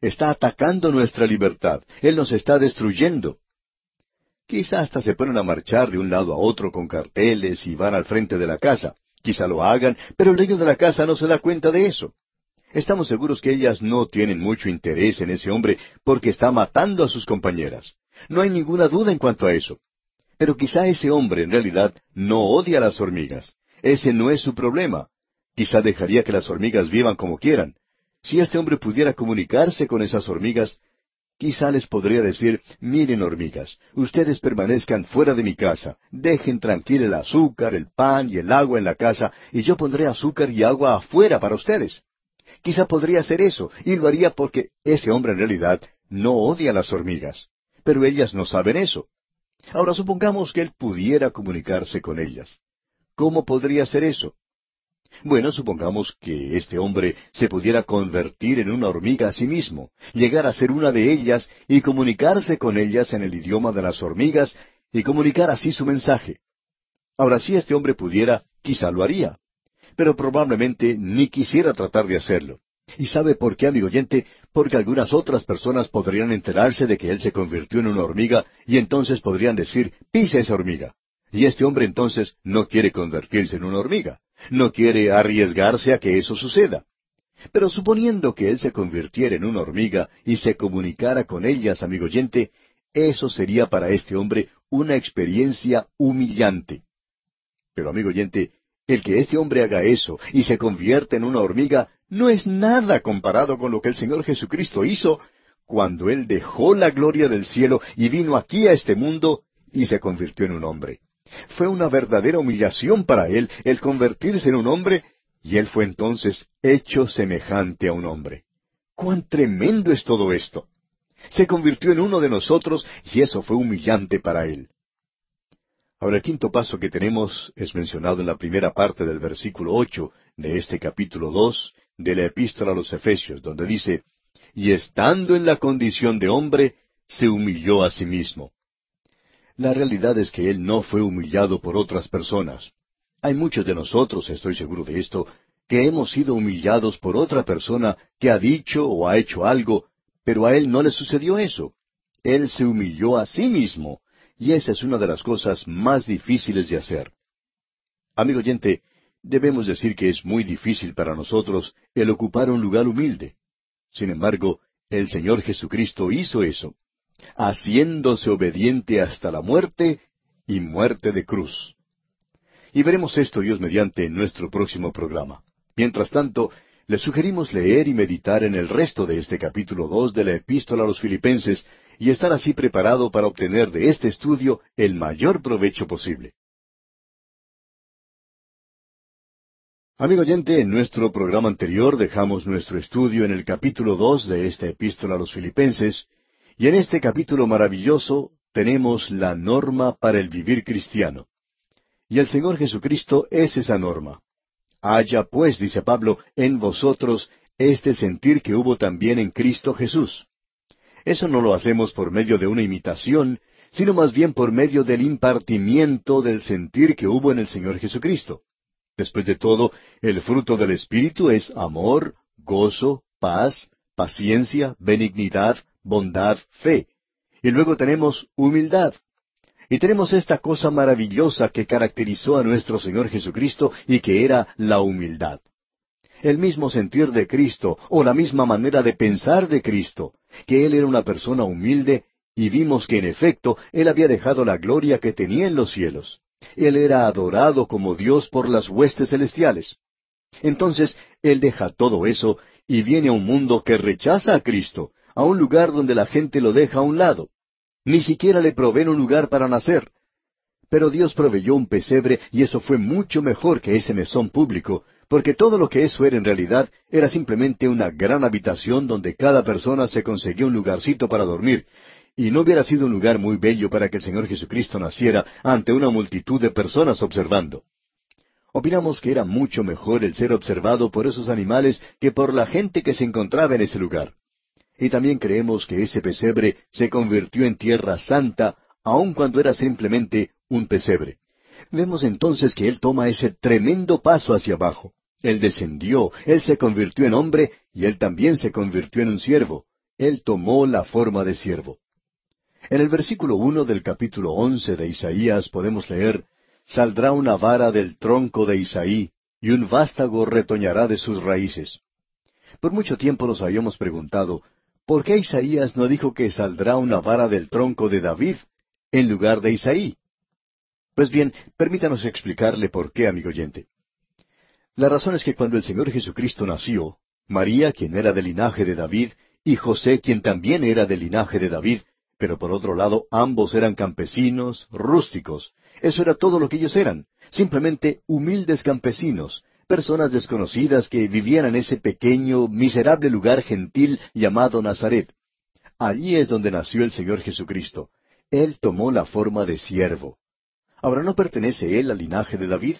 Está atacando nuestra libertad. Él nos está destruyendo. Quizá hasta se ponen a marchar de un lado a otro con carteles y van al frente de la casa. Quizá lo hagan, pero el dueño de la casa no se da cuenta de eso. Estamos seguros que ellas no tienen mucho interés en ese hombre porque está matando a sus compañeras. No hay ninguna duda en cuanto a eso. Pero quizá ese hombre en realidad no odia a las hormigas. Ese no es su problema. Quizá dejaría que las hormigas vivan como quieran. Si este hombre pudiera comunicarse con esas hormigas, quizá les podría decir, miren hormigas, ustedes permanezcan fuera de mi casa, dejen tranquilo el azúcar, el pan y el agua en la casa, y yo pondré azúcar y agua afuera para ustedes. Quizá podría hacer eso, y lo haría porque ese hombre en realidad no odia a las hormigas. Pero ellas no saben eso. Ahora supongamos que él pudiera comunicarse con ellas. ¿Cómo podría hacer eso? Bueno, supongamos que este hombre se pudiera convertir en una hormiga a sí mismo, llegar a ser una de ellas y comunicarse con ellas en el idioma de las hormigas y comunicar así su mensaje. Ahora, si este hombre pudiera, quizá lo haría pero probablemente ni quisiera tratar de hacerlo. ¿Y sabe por qué, amigo oyente? Porque algunas otras personas podrían enterarse de que él se convirtió en una hormiga y entonces podrían decir, pisa esa hormiga. Y este hombre entonces no quiere convertirse en una hormiga. No quiere arriesgarse a que eso suceda. Pero suponiendo que él se convirtiera en una hormiga y se comunicara con ellas, amigo oyente, eso sería para este hombre una experiencia humillante. Pero, amigo oyente, el que este hombre haga eso y se convierta en una hormiga no es nada comparado con lo que el Señor Jesucristo hizo cuando Él dejó la gloria del cielo y vino aquí a este mundo y se convirtió en un hombre. Fue una verdadera humillación para Él el convertirse en un hombre y Él fue entonces hecho semejante a un hombre. ¡Cuán tremendo es todo esto! Se convirtió en uno de nosotros y eso fue humillante para Él. Ahora el quinto paso que tenemos es mencionado en la primera parte del versículo ocho de este capítulo dos de la epístola a los Efesios, donde dice, y estando en la condición de hombre, se humilló a sí mismo. La realidad es que él no fue humillado por otras personas. Hay muchos de nosotros, estoy seguro de esto, que hemos sido humillados por otra persona que ha dicho o ha hecho algo, pero a él no le sucedió eso. Él se humilló a sí mismo y esa es una de las cosas más difíciles de hacer. Amigo oyente, debemos decir que es muy difícil para nosotros el ocupar un lugar humilde. Sin embargo, el Señor Jesucristo hizo eso, haciéndose obediente hasta la muerte y muerte de cruz. Y veremos esto, Dios mediante, en nuestro próximo programa. Mientras tanto, le sugerimos leer y meditar en el resto de este capítulo dos de la Epístola a los Filipenses, y estar así preparado para obtener de este estudio el mayor provecho posible. Amigo oyente, en nuestro programa anterior dejamos nuestro estudio en el capítulo dos de esta epístola a los filipenses, y en este capítulo maravilloso tenemos la norma para el vivir cristiano. Y el Señor Jesucristo es esa norma. Haya pues, dice Pablo, en vosotros este sentir que hubo también en Cristo Jesús. Eso no lo hacemos por medio de una imitación, sino más bien por medio del impartimiento del sentir que hubo en el Señor Jesucristo. Después de todo, el fruto del Espíritu es amor, gozo, paz, paciencia, benignidad, bondad, fe. Y luego tenemos humildad. Y tenemos esta cosa maravillosa que caracterizó a nuestro Señor Jesucristo y que era la humildad. El mismo sentir de Cristo o la misma manera de pensar de Cristo que Él era una persona humilde y vimos que en efecto Él había dejado la gloria que tenía en los cielos. Él era adorado como Dios por las huestes celestiales. Entonces Él deja todo eso y viene a un mundo que rechaza a Cristo, a un lugar donde la gente lo deja a un lado. Ni siquiera le proveen un lugar para nacer. Pero Dios proveyó un pesebre y eso fue mucho mejor que ese mesón público, porque todo lo que eso era en realidad era simplemente una gran habitación donde cada persona se conseguía un lugarcito para dormir, y no hubiera sido un lugar muy bello para que el Señor Jesucristo naciera ante una multitud de personas observando. Opinamos que era mucho mejor el ser observado por esos animales que por la gente que se encontraba en ese lugar. Y también creemos que ese pesebre se convirtió en tierra santa, aun cuando era simplemente un pesebre. Vemos entonces que Él toma ese tremendo paso hacia abajo. Él descendió, Él se convirtió en hombre y Él también se convirtió en un siervo. Él tomó la forma de siervo. En el versículo uno del capítulo once de Isaías podemos leer Saldrá una vara del tronco de Isaí, y un vástago retoñará de sus raíces. Por mucho tiempo nos habíamos preguntado, ¿por qué Isaías no dijo que saldrá una vara del tronco de David en lugar de Isaí? Pues bien, permítanos explicarle por qué, amigo oyente. La razón es que cuando el Señor Jesucristo nació, María, quien era del linaje de David, y José, quien también era del linaje de David, pero por otro lado ambos eran campesinos, rústicos. Eso era todo lo que ellos eran, simplemente humildes campesinos, personas desconocidas que vivían en ese pequeño, miserable lugar gentil llamado Nazaret. Allí es donde nació el Señor Jesucristo. Él tomó la forma de siervo. Ahora, ¿no pertenece él al linaje de David?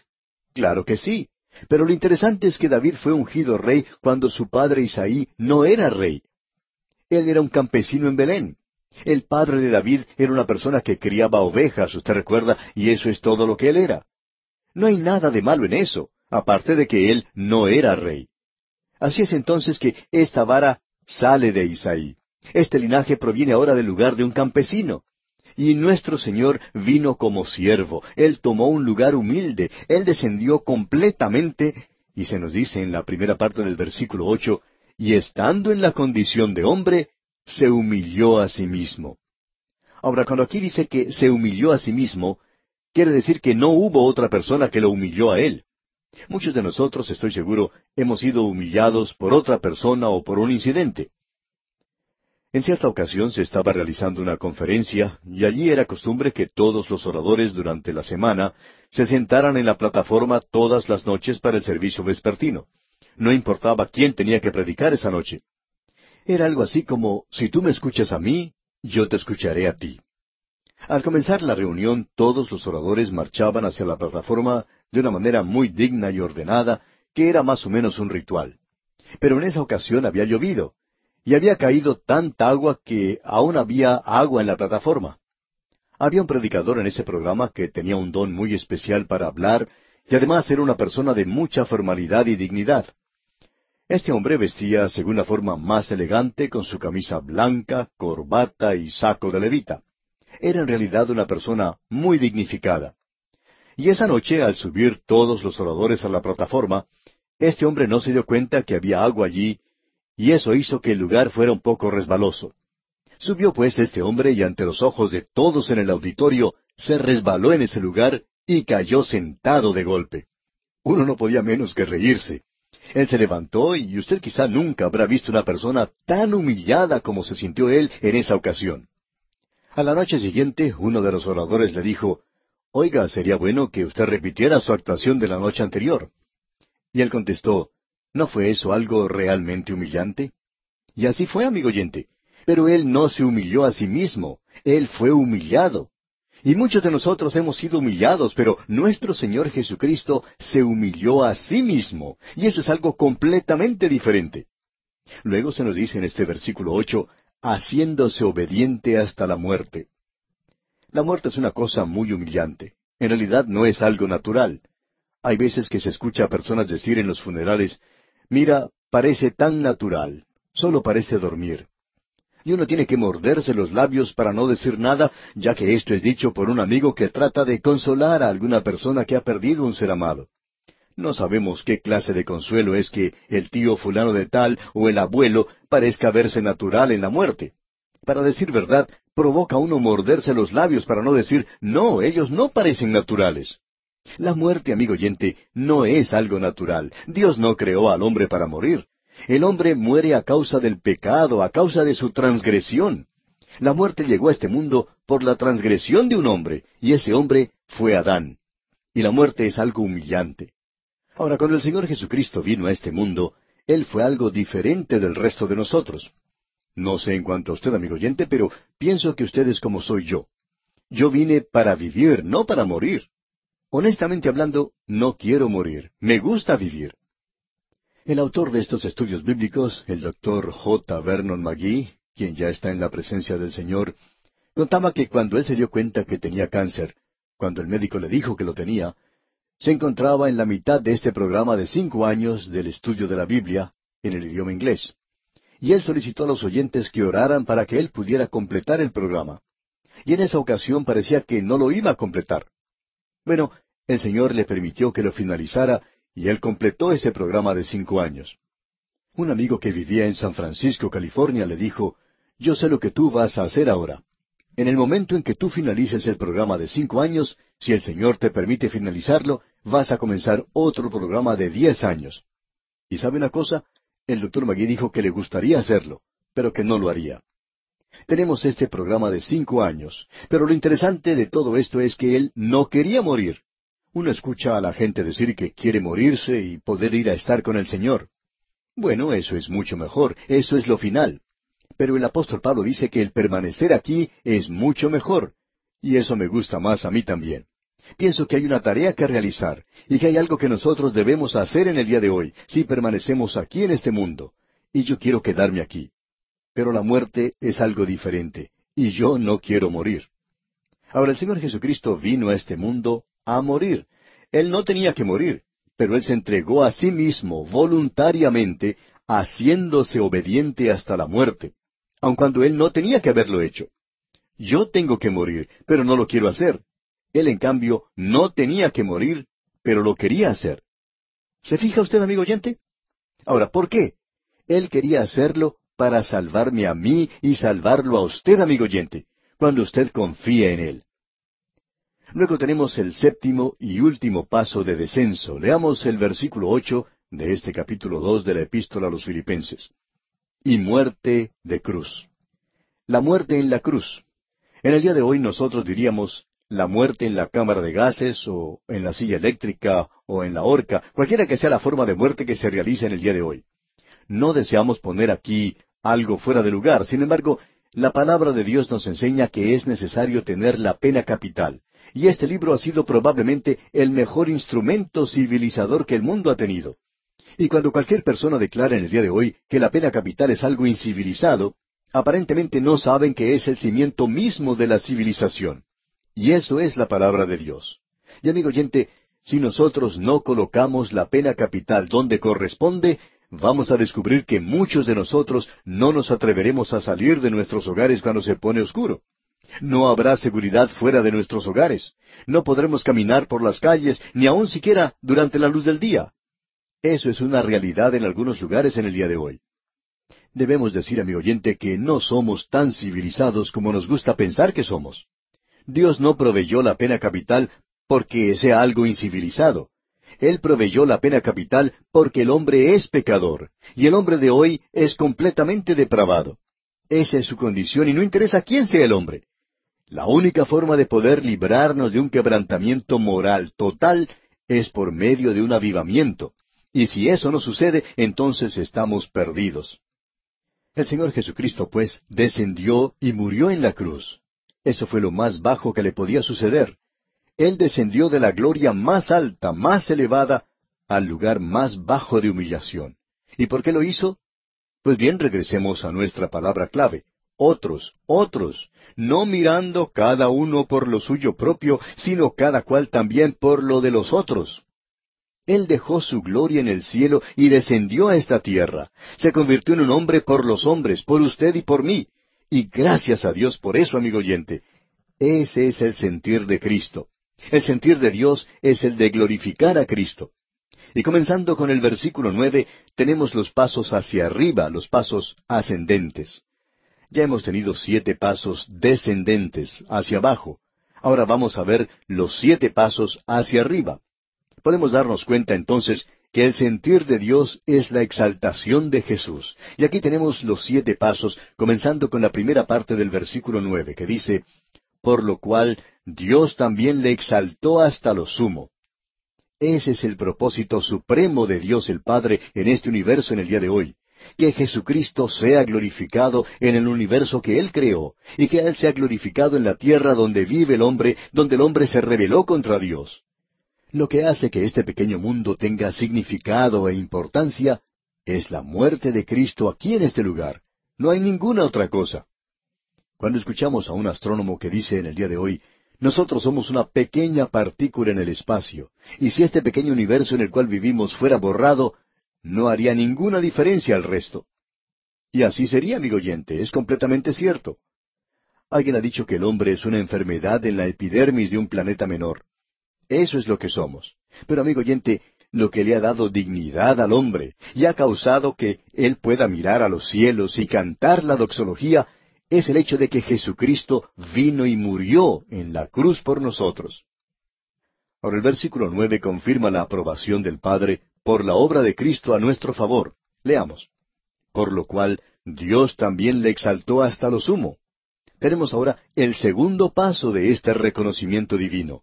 Claro que sí. Pero lo interesante es que David fue ungido rey cuando su padre Isaí no era rey. Él era un campesino en Belén. El padre de David era una persona que criaba ovejas, usted recuerda, y eso es todo lo que él era. No hay nada de malo en eso, aparte de que él no era rey. Así es entonces que esta vara sale de Isaí. Este linaje proviene ahora del lugar de un campesino. Y nuestro Señor vino como siervo, Él tomó un lugar humilde, Él descendió completamente Y se nos dice en la primera parte del versículo ocho, y estando en la condición de hombre, se humilló a sí mismo. Ahora, cuando aquí dice que se humilló a sí mismo, quiere decir que no hubo otra persona que lo humilló a él. Muchos de nosotros, estoy seguro, hemos sido humillados por otra persona o por un incidente. En cierta ocasión se estaba realizando una conferencia y allí era costumbre que todos los oradores durante la semana se sentaran en la plataforma todas las noches para el servicio vespertino. No importaba quién tenía que predicar esa noche. Era algo así como, si tú me escuchas a mí, yo te escucharé a ti. Al comenzar la reunión, todos los oradores marchaban hacia la plataforma de una manera muy digna y ordenada, que era más o menos un ritual. Pero en esa ocasión había llovido, y había caído tanta agua que aún había agua en la plataforma. Había un predicador en ese programa que tenía un don muy especial para hablar, y además era una persona de mucha formalidad y dignidad. Este hombre vestía según la forma más elegante con su camisa blanca, corbata y saco de levita. Era en realidad una persona muy dignificada. Y esa noche, al subir todos los oradores a la plataforma, este hombre no se dio cuenta que había agua allí, y eso hizo que el lugar fuera un poco resbaloso. Subió pues este hombre y ante los ojos de todos en el auditorio se resbaló en ese lugar y cayó sentado de golpe. Uno no podía menos que reírse. Él se levantó y usted quizá nunca habrá visto una persona tan humillada como se sintió él en esa ocasión. A la noche siguiente, uno de los oradores le dijo, Oiga, sería bueno que usted repitiera su actuación de la noche anterior. Y él contestó, ¿no fue eso algo realmente humillante? Y así fue, amigo oyente. Pero él no se humilló a sí mismo, él fue humillado. Y muchos de nosotros hemos sido humillados, pero nuestro Señor Jesucristo se humilló a sí mismo, y eso es algo completamente diferente. Luego se nos dice en este versículo ocho, haciéndose obediente hasta la muerte. La muerte es una cosa muy humillante. En realidad no es algo natural. Hay veces que se escucha a personas decir en los funerales, mira, parece tan natural, solo parece dormir y uno tiene que morderse los labios para no decir nada, ya que esto es dicho por un amigo que trata de consolar a alguna persona que ha perdido un ser amado. No sabemos qué clase de consuelo es que el tío fulano de tal o el abuelo parezca verse natural en la muerte. Para decir verdad, provoca a uno morderse los labios para no decir, no, ellos no parecen naturales. La muerte, amigo oyente, no es algo natural. Dios no creó al hombre para morir. El hombre muere a causa del pecado, a causa de su transgresión. La muerte llegó a este mundo por la transgresión de un hombre, y ese hombre fue Adán. Y la muerte es algo humillante. Ahora, cuando el Señor Jesucristo vino a este mundo, Él fue algo diferente del resto de nosotros. No sé en cuanto a usted, amigo oyente, pero pienso que usted es como soy yo. Yo vine para vivir, no para morir. Honestamente hablando, no quiero morir. Me gusta vivir. El autor de estos estudios bíblicos, el doctor J. Vernon McGee, quien ya está en la presencia del Señor, contaba que cuando él se dio cuenta que tenía cáncer, cuando el médico le dijo que lo tenía, se encontraba en la mitad de este programa de cinco años del estudio de la Biblia en el idioma inglés. Y él solicitó a los oyentes que oraran para que él pudiera completar el programa. Y en esa ocasión parecía que no lo iba a completar. Bueno, el Señor le permitió que lo finalizara y él completó ese programa de cinco años. Un amigo que vivía en San Francisco, California, le dijo, Yo sé lo que tú vas a hacer ahora. En el momento en que tú finalices el programa de cinco años, si el Señor te permite finalizarlo, vas a comenzar otro programa de diez años. ¿Y sabe una cosa? El doctor Magui dijo que le gustaría hacerlo, pero que no lo haría. Tenemos este programa de cinco años, pero lo interesante de todo esto es que él no quería morir. Uno escucha a la gente decir que quiere morirse y poder ir a estar con el Señor. Bueno, eso es mucho mejor, eso es lo final. Pero el apóstol Pablo dice que el permanecer aquí es mucho mejor, y eso me gusta más a mí también. Pienso que hay una tarea que realizar, y que hay algo que nosotros debemos hacer en el día de hoy, si permanecemos aquí en este mundo. Y yo quiero quedarme aquí. Pero la muerte es algo diferente, y yo no quiero morir. Ahora el Señor Jesucristo vino a este mundo a morir. Él no tenía que morir, pero él se entregó a sí mismo voluntariamente, haciéndose obediente hasta la muerte, aun cuando él no tenía que haberlo hecho. Yo tengo que morir, pero no lo quiero hacer. Él, en cambio, no tenía que morir, pero lo quería hacer. ¿Se fija usted, amigo oyente? Ahora, ¿por qué? Él quería hacerlo para salvarme a mí y salvarlo a usted, amigo oyente, cuando usted confía en Él. Luego tenemos el séptimo y último paso de descenso. Leamos el versículo ocho de este capítulo dos de la Epístola a los Filipenses. Y muerte de cruz. La muerte en la cruz. En el día de hoy nosotros diríamos la muerte en la cámara de gases o en la silla eléctrica o en la horca, cualquiera que sea la forma de muerte que se realiza en el día de hoy. No deseamos poner aquí algo fuera de lugar, sin embargo, la palabra de Dios nos enseña que es necesario tener la pena capital, y este libro ha sido probablemente el mejor instrumento civilizador que el mundo ha tenido. Y cuando cualquier persona declara en el día de hoy que la pena capital es algo incivilizado, aparentemente no saben que es el cimiento mismo de la civilización. Y eso es la palabra de Dios. Y amigo oyente, si nosotros no colocamos la pena capital donde corresponde, vamos a descubrir que muchos de nosotros no nos atreveremos a salir de nuestros hogares cuando se pone oscuro. No habrá seguridad fuera de nuestros hogares. No podremos caminar por las calles, ni aun siquiera durante la luz del día. Eso es una realidad en algunos lugares en el día de hoy. Debemos decir, amigo oyente, que no somos tan civilizados como nos gusta pensar que somos. Dios no proveyó la pena capital porque sea algo incivilizado. Él proveyó la pena capital porque el hombre es pecador, y el hombre de hoy es completamente depravado. Esa es su condición y no interesa quién sea el hombre. La única forma de poder librarnos de un quebrantamiento moral total es por medio de un avivamiento. Y si eso no sucede, entonces estamos perdidos. El Señor Jesucristo, pues, descendió y murió en la cruz. Eso fue lo más bajo que le podía suceder. Él descendió de la gloria más alta, más elevada, al lugar más bajo de humillación. ¿Y por qué lo hizo? Pues bien, regresemos a nuestra palabra clave otros, otros, no mirando cada uno por lo suyo propio, sino cada cual también por lo de los otros. Él dejó su gloria en el cielo y descendió a esta tierra. Se convirtió en un hombre por los hombres, por usted y por mí. Y gracias a Dios por eso, amigo oyente. Ese es el sentir de Cristo. El sentir de Dios es el de glorificar a Cristo. Y comenzando con el versículo nueve, tenemos los pasos hacia arriba, los pasos ascendentes. Ya hemos tenido siete pasos descendentes hacia abajo. Ahora vamos a ver los siete pasos hacia arriba. Podemos darnos cuenta entonces que el sentir de Dios es la exaltación de Jesús. Y aquí tenemos los siete pasos, comenzando con la primera parte del versículo nueve, que dice, Por lo cual Dios también le exaltó hasta lo sumo. Ese es el propósito supremo de Dios el Padre en este universo en el día de hoy que Jesucristo sea glorificado en el universo que Él creó, y que Él sea glorificado en la tierra donde vive el hombre, donde el hombre se rebeló contra Dios. Lo que hace que este pequeño mundo tenga significado e importancia es la muerte de Cristo aquí en este lugar. No hay ninguna otra cosa. Cuando escuchamos a un astrónomo que dice en el día de hoy, nosotros somos una pequeña partícula en el espacio, y si este pequeño universo en el cual vivimos fuera borrado, no haría ninguna diferencia al resto. Y así sería, amigo oyente, es completamente cierto. Alguien ha dicho que el hombre es una enfermedad en la epidermis de un planeta menor. Eso es lo que somos. Pero, amigo oyente, lo que le ha dado dignidad al hombre y ha causado que él pueda mirar a los cielos y cantar la doxología es el hecho de que Jesucristo vino y murió en la cruz por nosotros. Ahora el versículo nueve confirma la aprobación del Padre por la obra de Cristo a nuestro favor. Leamos. Por lo cual Dios también le exaltó hasta lo sumo. Tenemos ahora el segundo paso de este reconocimiento divino,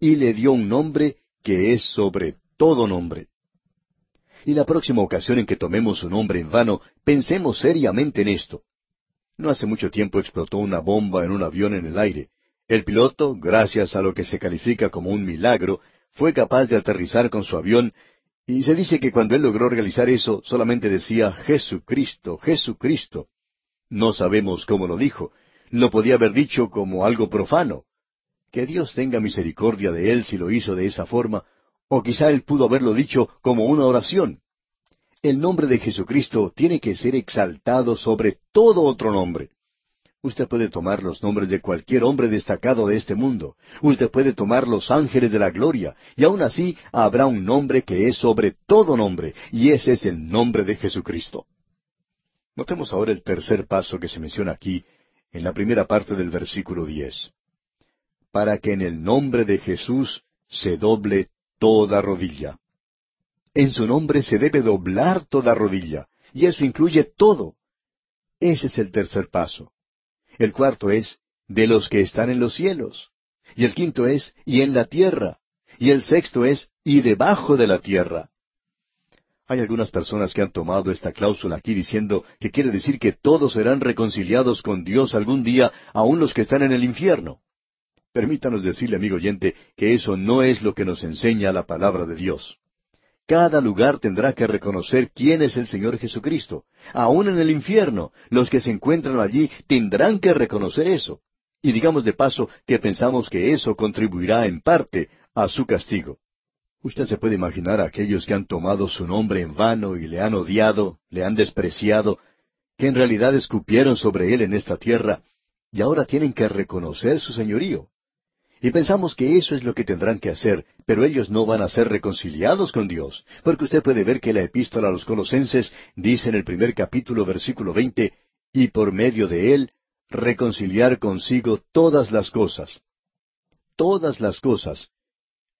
y le dio un nombre que es sobre todo nombre. Y la próxima ocasión en que tomemos su nombre en vano, pensemos seriamente en esto. No hace mucho tiempo explotó una bomba en un avión en el aire. El piloto, gracias a lo que se califica como un milagro, fue capaz de aterrizar con su avión y se dice que cuando él logró realizar eso, solamente decía Jesucristo, Jesucristo. No sabemos cómo lo dijo. Lo podía haber dicho como algo profano. Que Dios tenga misericordia de él si lo hizo de esa forma, o quizá él pudo haberlo dicho como una oración. El nombre de Jesucristo tiene que ser exaltado sobre todo otro nombre. Usted puede tomar los nombres de cualquier hombre destacado de este mundo. Usted puede tomar los ángeles de la gloria. Y aún así habrá un nombre que es sobre todo nombre, y ese es el nombre de Jesucristo. Notemos ahora el tercer paso que se menciona aquí, en la primera parte del versículo diez. Para que en el nombre de Jesús se doble toda rodilla. En su nombre se debe doblar toda rodilla, y eso incluye todo. Ese es el tercer paso. El cuarto es, de los que están en los cielos. Y el quinto es, y en la tierra. Y el sexto es, y debajo de la tierra. Hay algunas personas que han tomado esta cláusula aquí diciendo que quiere decir que todos serán reconciliados con Dios algún día, aun los que están en el infierno. Permítanos decirle, amigo oyente, que eso no es lo que nos enseña la palabra de Dios. Cada lugar tendrá que reconocer quién es el Señor Jesucristo. Aún en el infierno, los que se encuentran allí tendrán que reconocer eso. Y digamos de paso que pensamos que eso contribuirá en parte a su castigo. Usted se puede imaginar a aquellos que han tomado su nombre en vano y le han odiado, le han despreciado, que en realidad escupieron sobre él en esta tierra, y ahora tienen que reconocer su señorío. Y pensamos que eso es lo que tendrán que hacer, pero ellos no van a ser reconciliados con Dios, porque usted puede ver que la epístola a los colosenses dice en el primer capítulo versículo veinte, y por medio de él reconciliar consigo todas las cosas. Todas las cosas.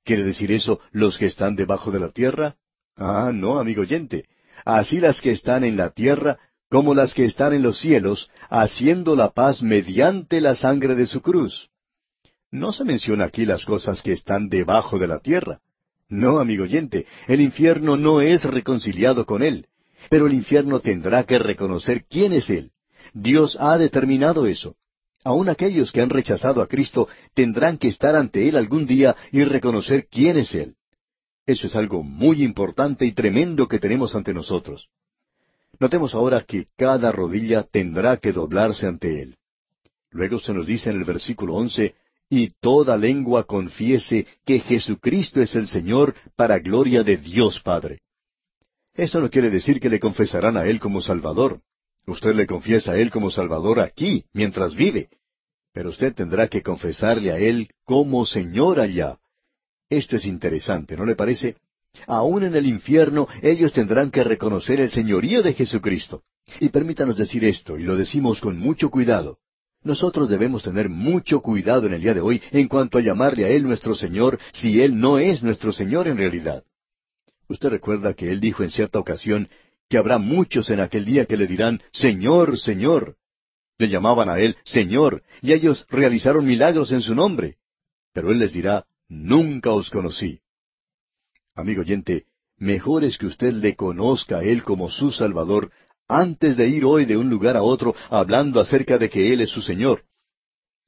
¿Quiere decir eso los que están debajo de la tierra? Ah, no, amigo oyente. Así las que están en la tierra como las que están en los cielos, haciendo la paz mediante la sangre de su cruz. No se menciona aquí las cosas que están debajo de la tierra. No, amigo oyente, el infierno no es reconciliado con él, pero el infierno tendrá que reconocer quién es él. Dios ha determinado eso. Aun aquellos que han rechazado a Cristo tendrán que estar ante Él algún día y reconocer quién es Él. Eso es algo muy importante y tremendo que tenemos ante nosotros. Notemos ahora que cada rodilla tendrá que doblarse ante Él. Luego se nos dice en el versículo once, y toda lengua confiese que Jesucristo es el Señor para gloria de Dios Padre. Eso no quiere decir que le confesarán a Él como Salvador. Usted le confiesa a Él como Salvador aquí, mientras vive. Pero usted tendrá que confesarle a Él como Señor allá. Esto es interesante, ¿no le parece? Aún en el infierno ellos tendrán que reconocer el señorío de Jesucristo. Y permítanos decir esto, y lo decimos con mucho cuidado. Nosotros debemos tener mucho cuidado en el día de hoy en cuanto a llamarle a Él nuestro Señor si Él no es nuestro Señor en realidad. Usted recuerda que Él dijo en cierta ocasión que habrá muchos en aquel día que le dirán, Señor, Señor. Le llamaban a Él Señor, y ellos realizaron milagros en su nombre. Pero Él les dirá, Nunca os conocí. Amigo oyente, mejor es que usted le conozca a Él como su Salvador antes de ir hoy de un lugar a otro hablando acerca de que Él es su Señor.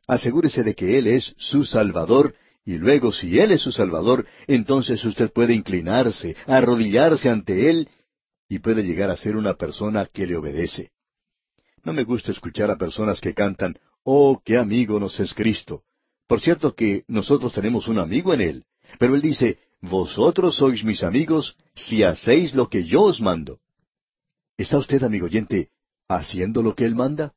Asegúrese de que Él es su Salvador, y luego si Él es su Salvador, entonces usted puede inclinarse, arrodillarse ante Él, y puede llegar a ser una persona que le obedece. No me gusta escuchar a personas que cantan, Oh, qué amigo nos es Cristo. Por cierto que nosotros tenemos un amigo en Él, pero Él dice, Vosotros sois mis amigos si hacéis lo que yo os mando. ¿Está usted, amigo oyente, haciendo lo que Él manda?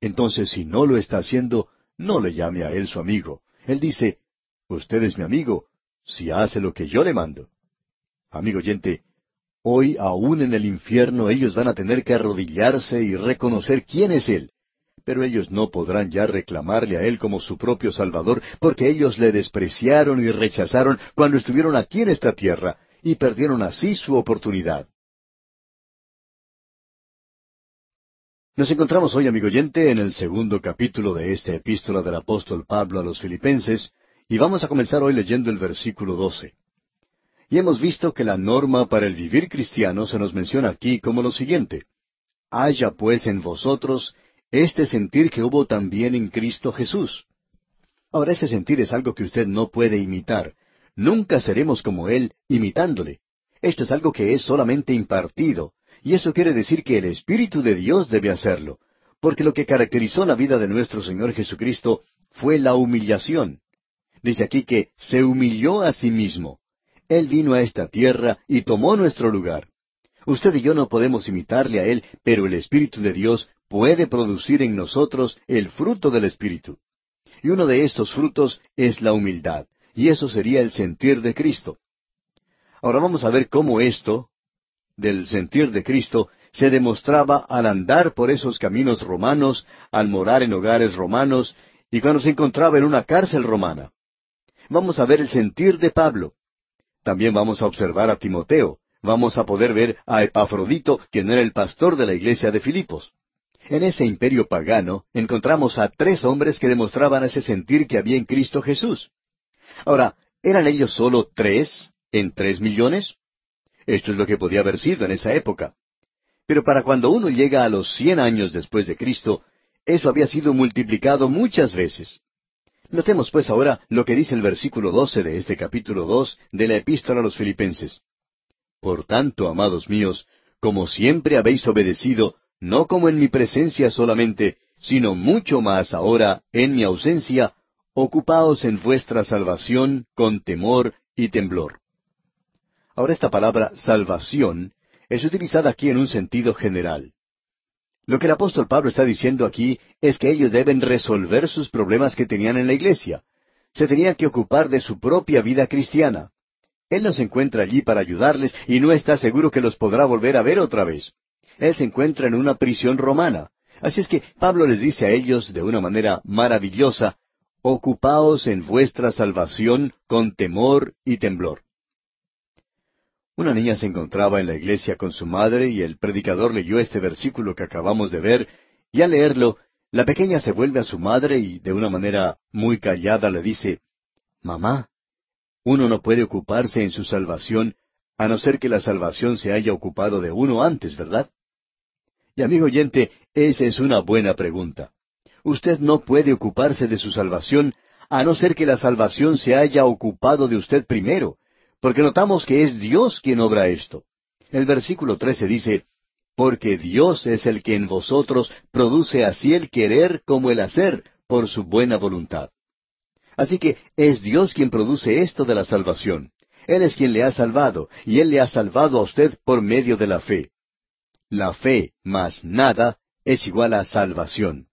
Entonces, si no lo está haciendo, no le llame a Él su amigo. Él dice, Usted es mi amigo, si hace lo que yo le mando. Amigo oyente, hoy aún en el infierno ellos van a tener que arrodillarse y reconocer quién es Él. Pero ellos no podrán ya reclamarle a Él como su propio Salvador, porque ellos le despreciaron y rechazaron cuando estuvieron aquí en esta tierra, y perdieron así su oportunidad. Nos encontramos hoy, amigo oyente, en el segundo capítulo de esta epístola del apóstol Pablo a los filipenses, y vamos a comenzar hoy leyendo el versículo doce. Y hemos visto que la norma para el vivir cristiano se nos menciona aquí como lo siguiente. Haya pues en vosotros este sentir que hubo también en Cristo Jesús. Ahora ese sentir es algo que usted no puede imitar. Nunca seremos como Él imitándole. Esto es algo que es solamente impartido, y eso quiere decir que el Espíritu de Dios debe hacerlo, porque lo que caracterizó la vida de nuestro Señor Jesucristo fue la humillación. Dice aquí que se humilló a sí mismo. Él vino a esta tierra y tomó nuestro lugar. Usted y yo no podemos imitarle a Él, pero el Espíritu de Dios puede producir en nosotros el fruto del Espíritu. Y uno de estos frutos es la humildad, y eso sería el sentir de Cristo. Ahora vamos a ver cómo esto, del sentir de Cristo, se demostraba al andar por esos caminos romanos, al morar en hogares romanos, y cuando se encontraba en una cárcel romana. Vamos a ver el sentir de Pablo. También vamos a observar a Timoteo. Vamos a poder ver a Epafrodito, quien era el pastor de la iglesia de Filipos. En ese imperio pagano encontramos a tres hombres que demostraban ese sentir que había en Cristo Jesús. Ahora, ¿eran ellos solo tres en tres millones? Esto es lo que podía haber sido en esa época. Pero para cuando uno llega a los cien años después de Cristo, eso había sido multiplicado muchas veces. Notemos pues ahora lo que dice el versículo doce de este capítulo dos de la epístola a los Filipenses. Por tanto, amados míos, como siempre habéis obedecido, no como en mi presencia solamente, sino mucho más ahora en mi ausencia, ocupaos en vuestra salvación con temor y temblor. Ahora esta palabra salvación es utilizada aquí en un sentido general. Lo que el apóstol Pablo está diciendo aquí es que ellos deben resolver sus problemas que tenían en la iglesia. Se tenían que ocupar de su propia vida cristiana. Él no se encuentra allí para ayudarles y no está seguro que los podrá volver a ver otra vez. Él se encuentra en una prisión romana. Así es que Pablo les dice a ellos de una manera maravillosa, Ocupaos en vuestra salvación con temor y temblor. Una niña se encontraba en la iglesia con su madre y el predicador leyó este versículo que acabamos de ver, y al leerlo, la pequeña se vuelve a su madre y de una manera muy callada le dice, Mamá, uno no puede ocuparse en su salvación a no ser que la salvación se haya ocupado de uno antes, ¿verdad? Y amigo oyente, esa es una buena pregunta. Usted no puede ocuparse de su salvación a no ser que la salvación se haya ocupado de usted primero, porque notamos que es Dios quien obra esto. El versículo 13 dice, Porque Dios es el que en vosotros produce así el querer como el hacer por su buena voluntad. Así que es Dios quien produce esto de la salvación. Él es quien le ha salvado, y Él le ha salvado a usted por medio de la fe. La fe más nada es igual a salvación.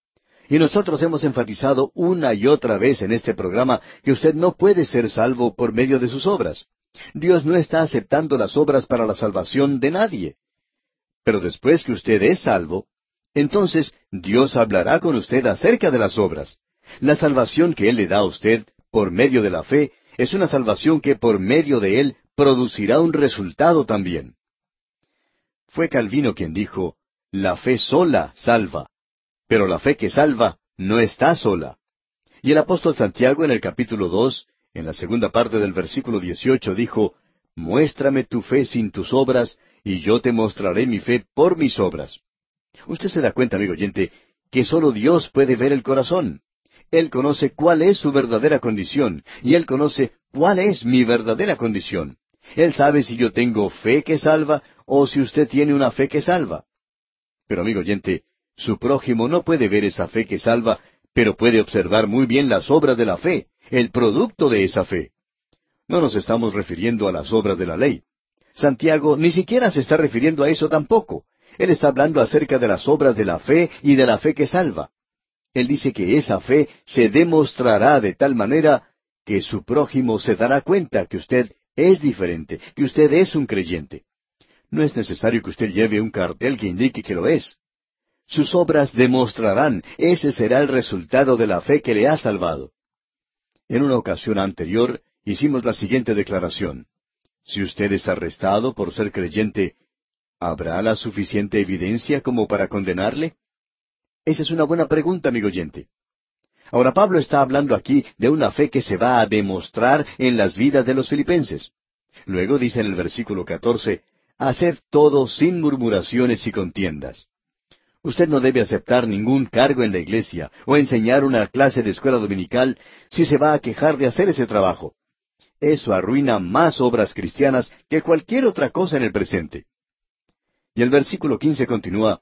Y nosotros hemos enfatizado una y otra vez en este programa que usted no puede ser salvo por medio de sus obras. Dios no está aceptando las obras para la salvación de nadie. Pero después que usted es salvo, entonces Dios hablará con usted acerca de las obras. La salvación que Él le da a usted por medio de la fe es una salvación que por medio de Él producirá un resultado también. Fue Calvino quien dijo, la fe sola salva, pero la fe que salva no está sola. Y el apóstol Santiago en el capítulo dos en la segunda parte del versículo 18 dijo, Muéstrame tu fe sin tus obras, y yo te mostraré mi fe por mis obras. Usted se da cuenta, amigo oyente, que solo Dios puede ver el corazón. Él conoce cuál es su verdadera condición, y Él conoce cuál es mi verdadera condición. Él sabe si yo tengo fe que salva o si usted tiene una fe que salva. Pero, amigo oyente, su prójimo no puede ver esa fe que salva, pero puede observar muy bien las obras de la fe, el producto de esa fe. No nos estamos refiriendo a las obras de la ley. Santiago ni siquiera se está refiriendo a eso tampoco. Él está hablando acerca de las obras de la fe y de la fe que salva. Él dice que esa fe se demostrará de tal manera que su prójimo se dará cuenta que usted es diferente, que usted es un creyente. No es necesario que usted lleve un cartel que indique que lo es. Sus obras demostrarán, ese será el resultado de la fe que le ha salvado. En una ocasión anterior hicimos la siguiente declaración. Si usted es arrestado por ser creyente, ¿habrá la suficiente evidencia como para condenarle? Esa es una buena pregunta, amigo oyente. Ahora Pablo está hablando aquí de una fe que se va a demostrar en las vidas de los filipenses. Luego dice en el versículo 14, Haced todo sin murmuraciones y contiendas. Usted no debe aceptar ningún cargo en la iglesia o enseñar una clase de escuela dominical si se va a quejar de hacer ese trabajo. Eso arruina más obras cristianas que cualquier otra cosa en el presente. Y el versículo quince continúa,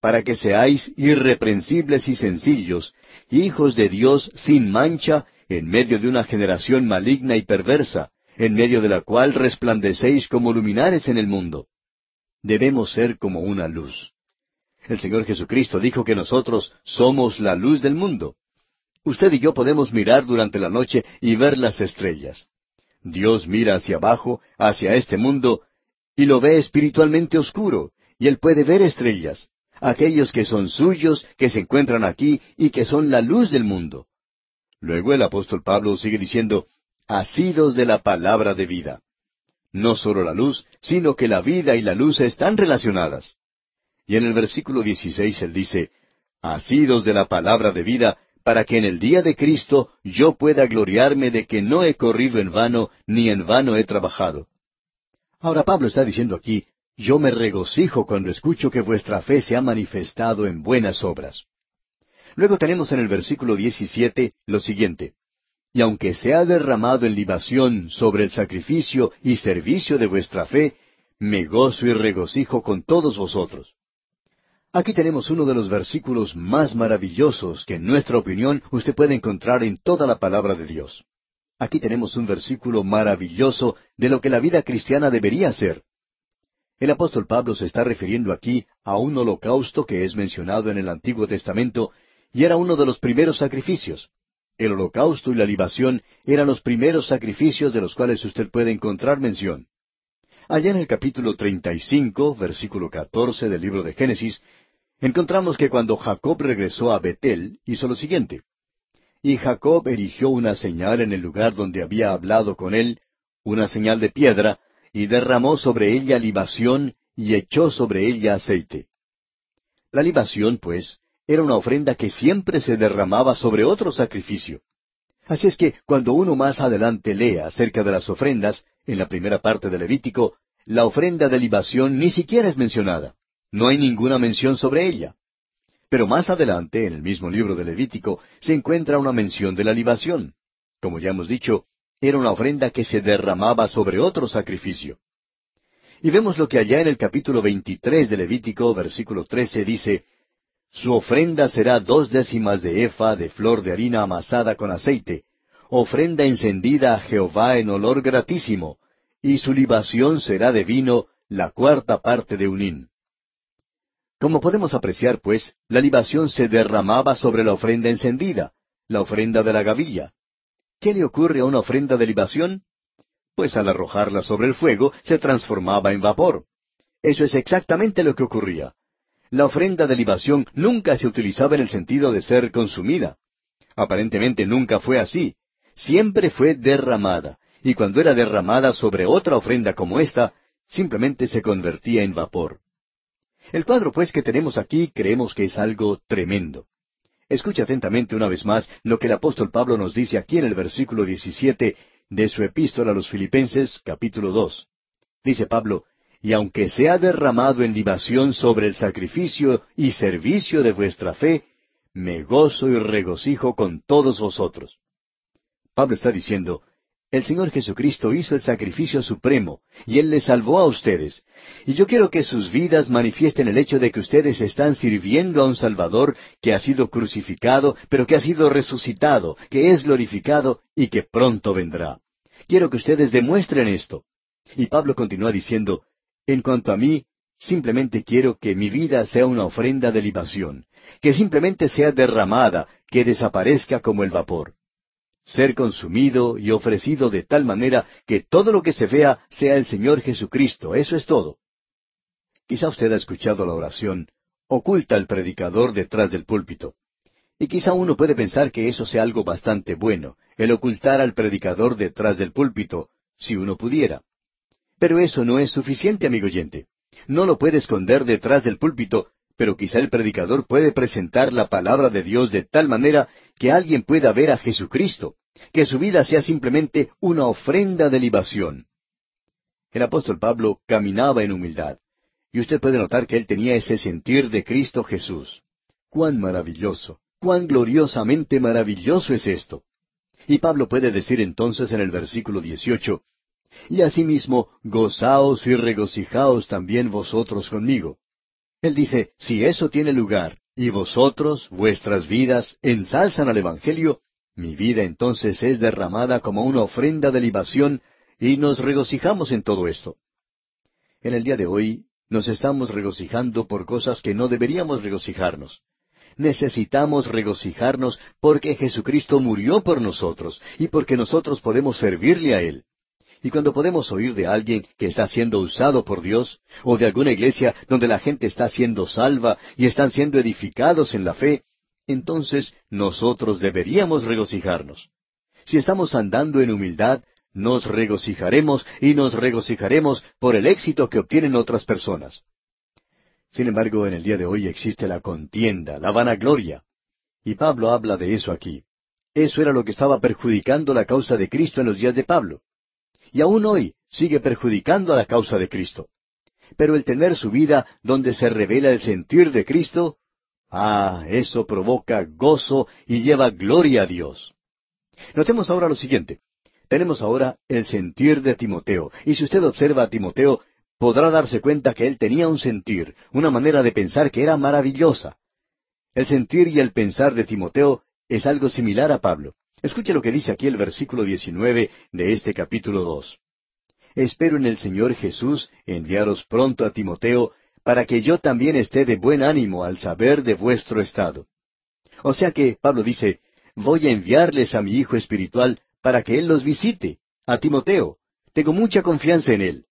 para que seáis irreprensibles y sencillos, hijos de Dios sin mancha, en medio de una generación maligna y perversa, en medio de la cual resplandecéis como luminares en el mundo. Debemos ser como una luz. El Señor Jesucristo dijo que nosotros somos la luz del mundo. Usted y yo podemos mirar durante la noche y ver las estrellas. Dios mira hacia abajo, hacia este mundo, y lo ve espiritualmente oscuro, y él puede ver estrellas, aquellos que son suyos, que se encuentran aquí y que son la luz del mundo. Luego el apóstol Pablo sigue diciendo, asidos de la palabra de vida. No solo la luz, sino que la vida y la luz están relacionadas. Y en el versículo 16 él dice, asidos de la palabra de vida, para que en el día de Cristo yo pueda gloriarme de que no he corrido en vano, ni en vano he trabajado. Ahora Pablo está diciendo aquí, yo me regocijo cuando escucho que vuestra fe se ha manifestado en buenas obras. Luego tenemos en el versículo 17 lo siguiente, y aunque se ha derramado en libación sobre el sacrificio y servicio de vuestra fe, me gozo y regocijo con todos vosotros. Aquí tenemos uno de los versículos más maravillosos que en nuestra opinión usted puede encontrar en toda la palabra de Dios. Aquí tenemos un versículo maravilloso de lo que la vida cristiana debería ser. El apóstol Pablo se está refiriendo aquí a un holocausto que es mencionado en el Antiguo Testamento y era uno de los primeros sacrificios. El holocausto y la libación eran los primeros sacrificios de los cuales usted puede encontrar mención. Allá en el capítulo 35, versículo 14 del libro de Génesis, encontramos que cuando Jacob regresó a Betel, hizo lo siguiente. Y Jacob erigió una señal en el lugar donde había hablado con él, una señal de piedra, y derramó sobre ella libación, y echó sobre ella aceite. La libación, pues, era una ofrenda que siempre se derramaba sobre otro sacrificio. Así es que cuando uno más adelante lea acerca de las ofrendas, en la primera parte de Levítico, la ofrenda de libación ni siquiera es mencionada. No hay ninguna mención sobre ella. Pero más adelante, en el mismo libro de Levítico, se encuentra una mención de la libación. Como ya hemos dicho, era una ofrenda que se derramaba sobre otro sacrificio. Y vemos lo que allá en el capítulo 23 de Levítico, versículo 13, dice, su ofrenda será dos décimas de efa de flor de harina amasada con aceite, ofrenda encendida a Jehová en olor gratísimo, y su libación será de vino la cuarta parte de un hin. Como podemos apreciar, pues, la libación se derramaba sobre la ofrenda encendida, la ofrenda de la gavilla. ¿Qué le ocurre a una ofrenda de libación? Pues al arrojarla sobre el fuego se transformaba en vapor. Eso es exactamente lo que ocurría. La ofrenda de libación nunca se utilizaba en el sentido de ser consumida. Aparentemente nunca fue así. Siempre fue derramada. Y cuando era derramada sobre otra ofrenda como esta, simplemente se convertía en vapor. El cuadro pues que tenemos aquí creemos que es algo tremendo. Escucha atentamente una vez más lo que el apóstol Pablo nos dice aquí en el versículo 17 de su epístola a los Filipenses capítulo 2. Dice Pablo, y aunque sea derramado en libación sobre el sacrificio y servicio de vuestra fe, me gozo y regocijo con todos vosotros. Pablo está diciendo, el Señor Jesucristo hizo el sacrificio supremo, y Él les salvó a ustedes. Y yo quiero que sus vidas manifiesten el hecho de que ustedes están sirviendo a un Salvador que ha sido crucificado, pero que ha sido resucitado, que es glorificado y que pronto vendrá. Quiero que ustedes demuestren esto. Y Pablo continúa diciendo, en cuanto a mí, simplemente quiero que mi vida sea una ofrenda de libación, que simplemente sea derramada, que desaparezca como el vapor. Ser consumido y ofrecido de tal manera que todo lo que se vea sea el Señor Jesucristo, eso es todo. Quizá usted ha escuchado la oración, oculta al predicador detrás del púlpito. Y quizá uno puede pensar que eso sea algo bastante bueno, el ocultar al predicador detrás del púlpito, si uno pudiera. Pero eso no es suficiente, amigo oyente. No lo puede esconder detrás del púlpito, pero quizá el predicador puede presentar la palabra de Dios de tal manera que alguien pueda ver a Jesucristo, que su vida sea simplemente una ofrenda de libación. El apóstol Pablo caminaba en humildad, y usted puede notar que él tenía ese sentir de Cristo Jesús. ¡Cuán maravilloso! ¡Cuán gloriosamente maravilloso es esto! Y Pablo puede decir entonces en el versículo 18, y asimismo, gozaos y regocijaos también vosotros conmigo. Él dice, si eso tiene lugar, y vosotros, vuestras vidas, ensalzan al Evangelio, mi vida entonces es derramada como una ofrenda de libación, y nos regocijamos en todo esto. En el día de hoy, nos estamos regocijando por cosas que no deberíamos regocijarnos. Necesitamos regocijarnos porque Jesucristo murió por nosotros y porque nosotros podemos servirle a Él. Y cuando podemos oír de alguien que está siendo usado por Dios, o de alguna iglesia donde la gente está siendo salva y están siendo edificados en la fe, entonces nosotros deberíamos regocijarnos. Si estamos andando en humildad, nos regocijaremos y nos regocijaremos por el éxito que obtienen otras personas. Sin embargo, en el día de hoy existe la contienda, la vanagloria. Y Pablo habla de eso aquí. Eso era lo que estaba perjudicando la causa de Cristo en los días de Pablo. Y aún hoy sigue perjudicando a la causa de Cristo. Pero el tener su vida donde se revela el sentir de Cristo, ah, eso provoca gozo y lleva gloria a Dios. Notemos ahora lo siguiente. Tenemos ahora el sentir de Timoteo. Y si usted observa a Timoteo, podrá darse cuenta que él tenía un sentir, una manera de pensar que era maravillosa. El sentir y el pensar de Timoteo es algo similar a Pablo. Escuche lo que dice aquí el versículo 19 de este capítulo 2. Espero en el Señor Jesús enviaros pronto a Timoteo, para que yo también esté de buen ánimo al saber de vuestro estado. O sea que Pablo dice, voy a enviarles a mi hijo espiritual para que Él los visite, a Timoteo. Tengo mucha confianza en Él.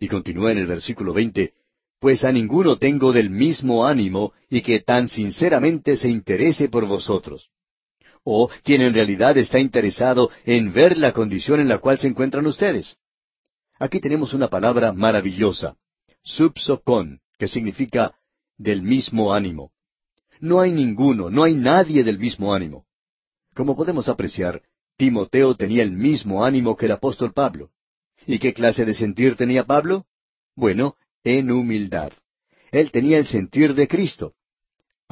Y continúa en el versículo veinte, pues a ninguno tengo del mismo ánimo y que tan sinceramente se interese por vosotros. O quien en realidad está interesado en ver la condición en la cual se encuentran ustedes. Aquí tenemos una palabra maravillosa, subsocon, que significa del mismo ánimo. No hay ninguno, no hay nadie del mismo ánimo. Como podemos apreciar, Timoteo tenía el mismo ánimo que el apóstol Pablo. ¿Y qué clase de sentir tenía Pablo? Bueno, en humildad. Él tenía el sentir de Cristo.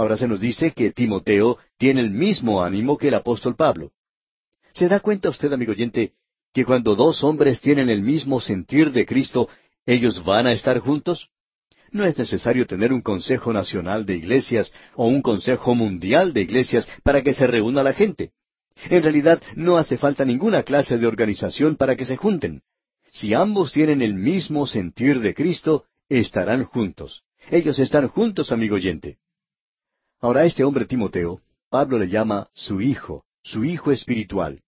Ahora se nos dice que Timoteo tiene el mismo ánimo que el apóstol Pablo. ¿Se da cuenta usted, amigo oyente, que cuando dos hombres tienen el mismo sentir de Cristo, ellos van a estar juntos? No es necesario tener un consejo nacional de iglesias o un consejo mundial de iglesias para que se reúna la gente. En realidad no hace falta ninguna clase de organización para que se junten. Si ambos tienen el mismo sentir de Cristo, estarán juntos. Ellos están juntos, amigo oyente. Ahora este hombre Timoteo, Pablo le llama su hijo, su hijo espiritual.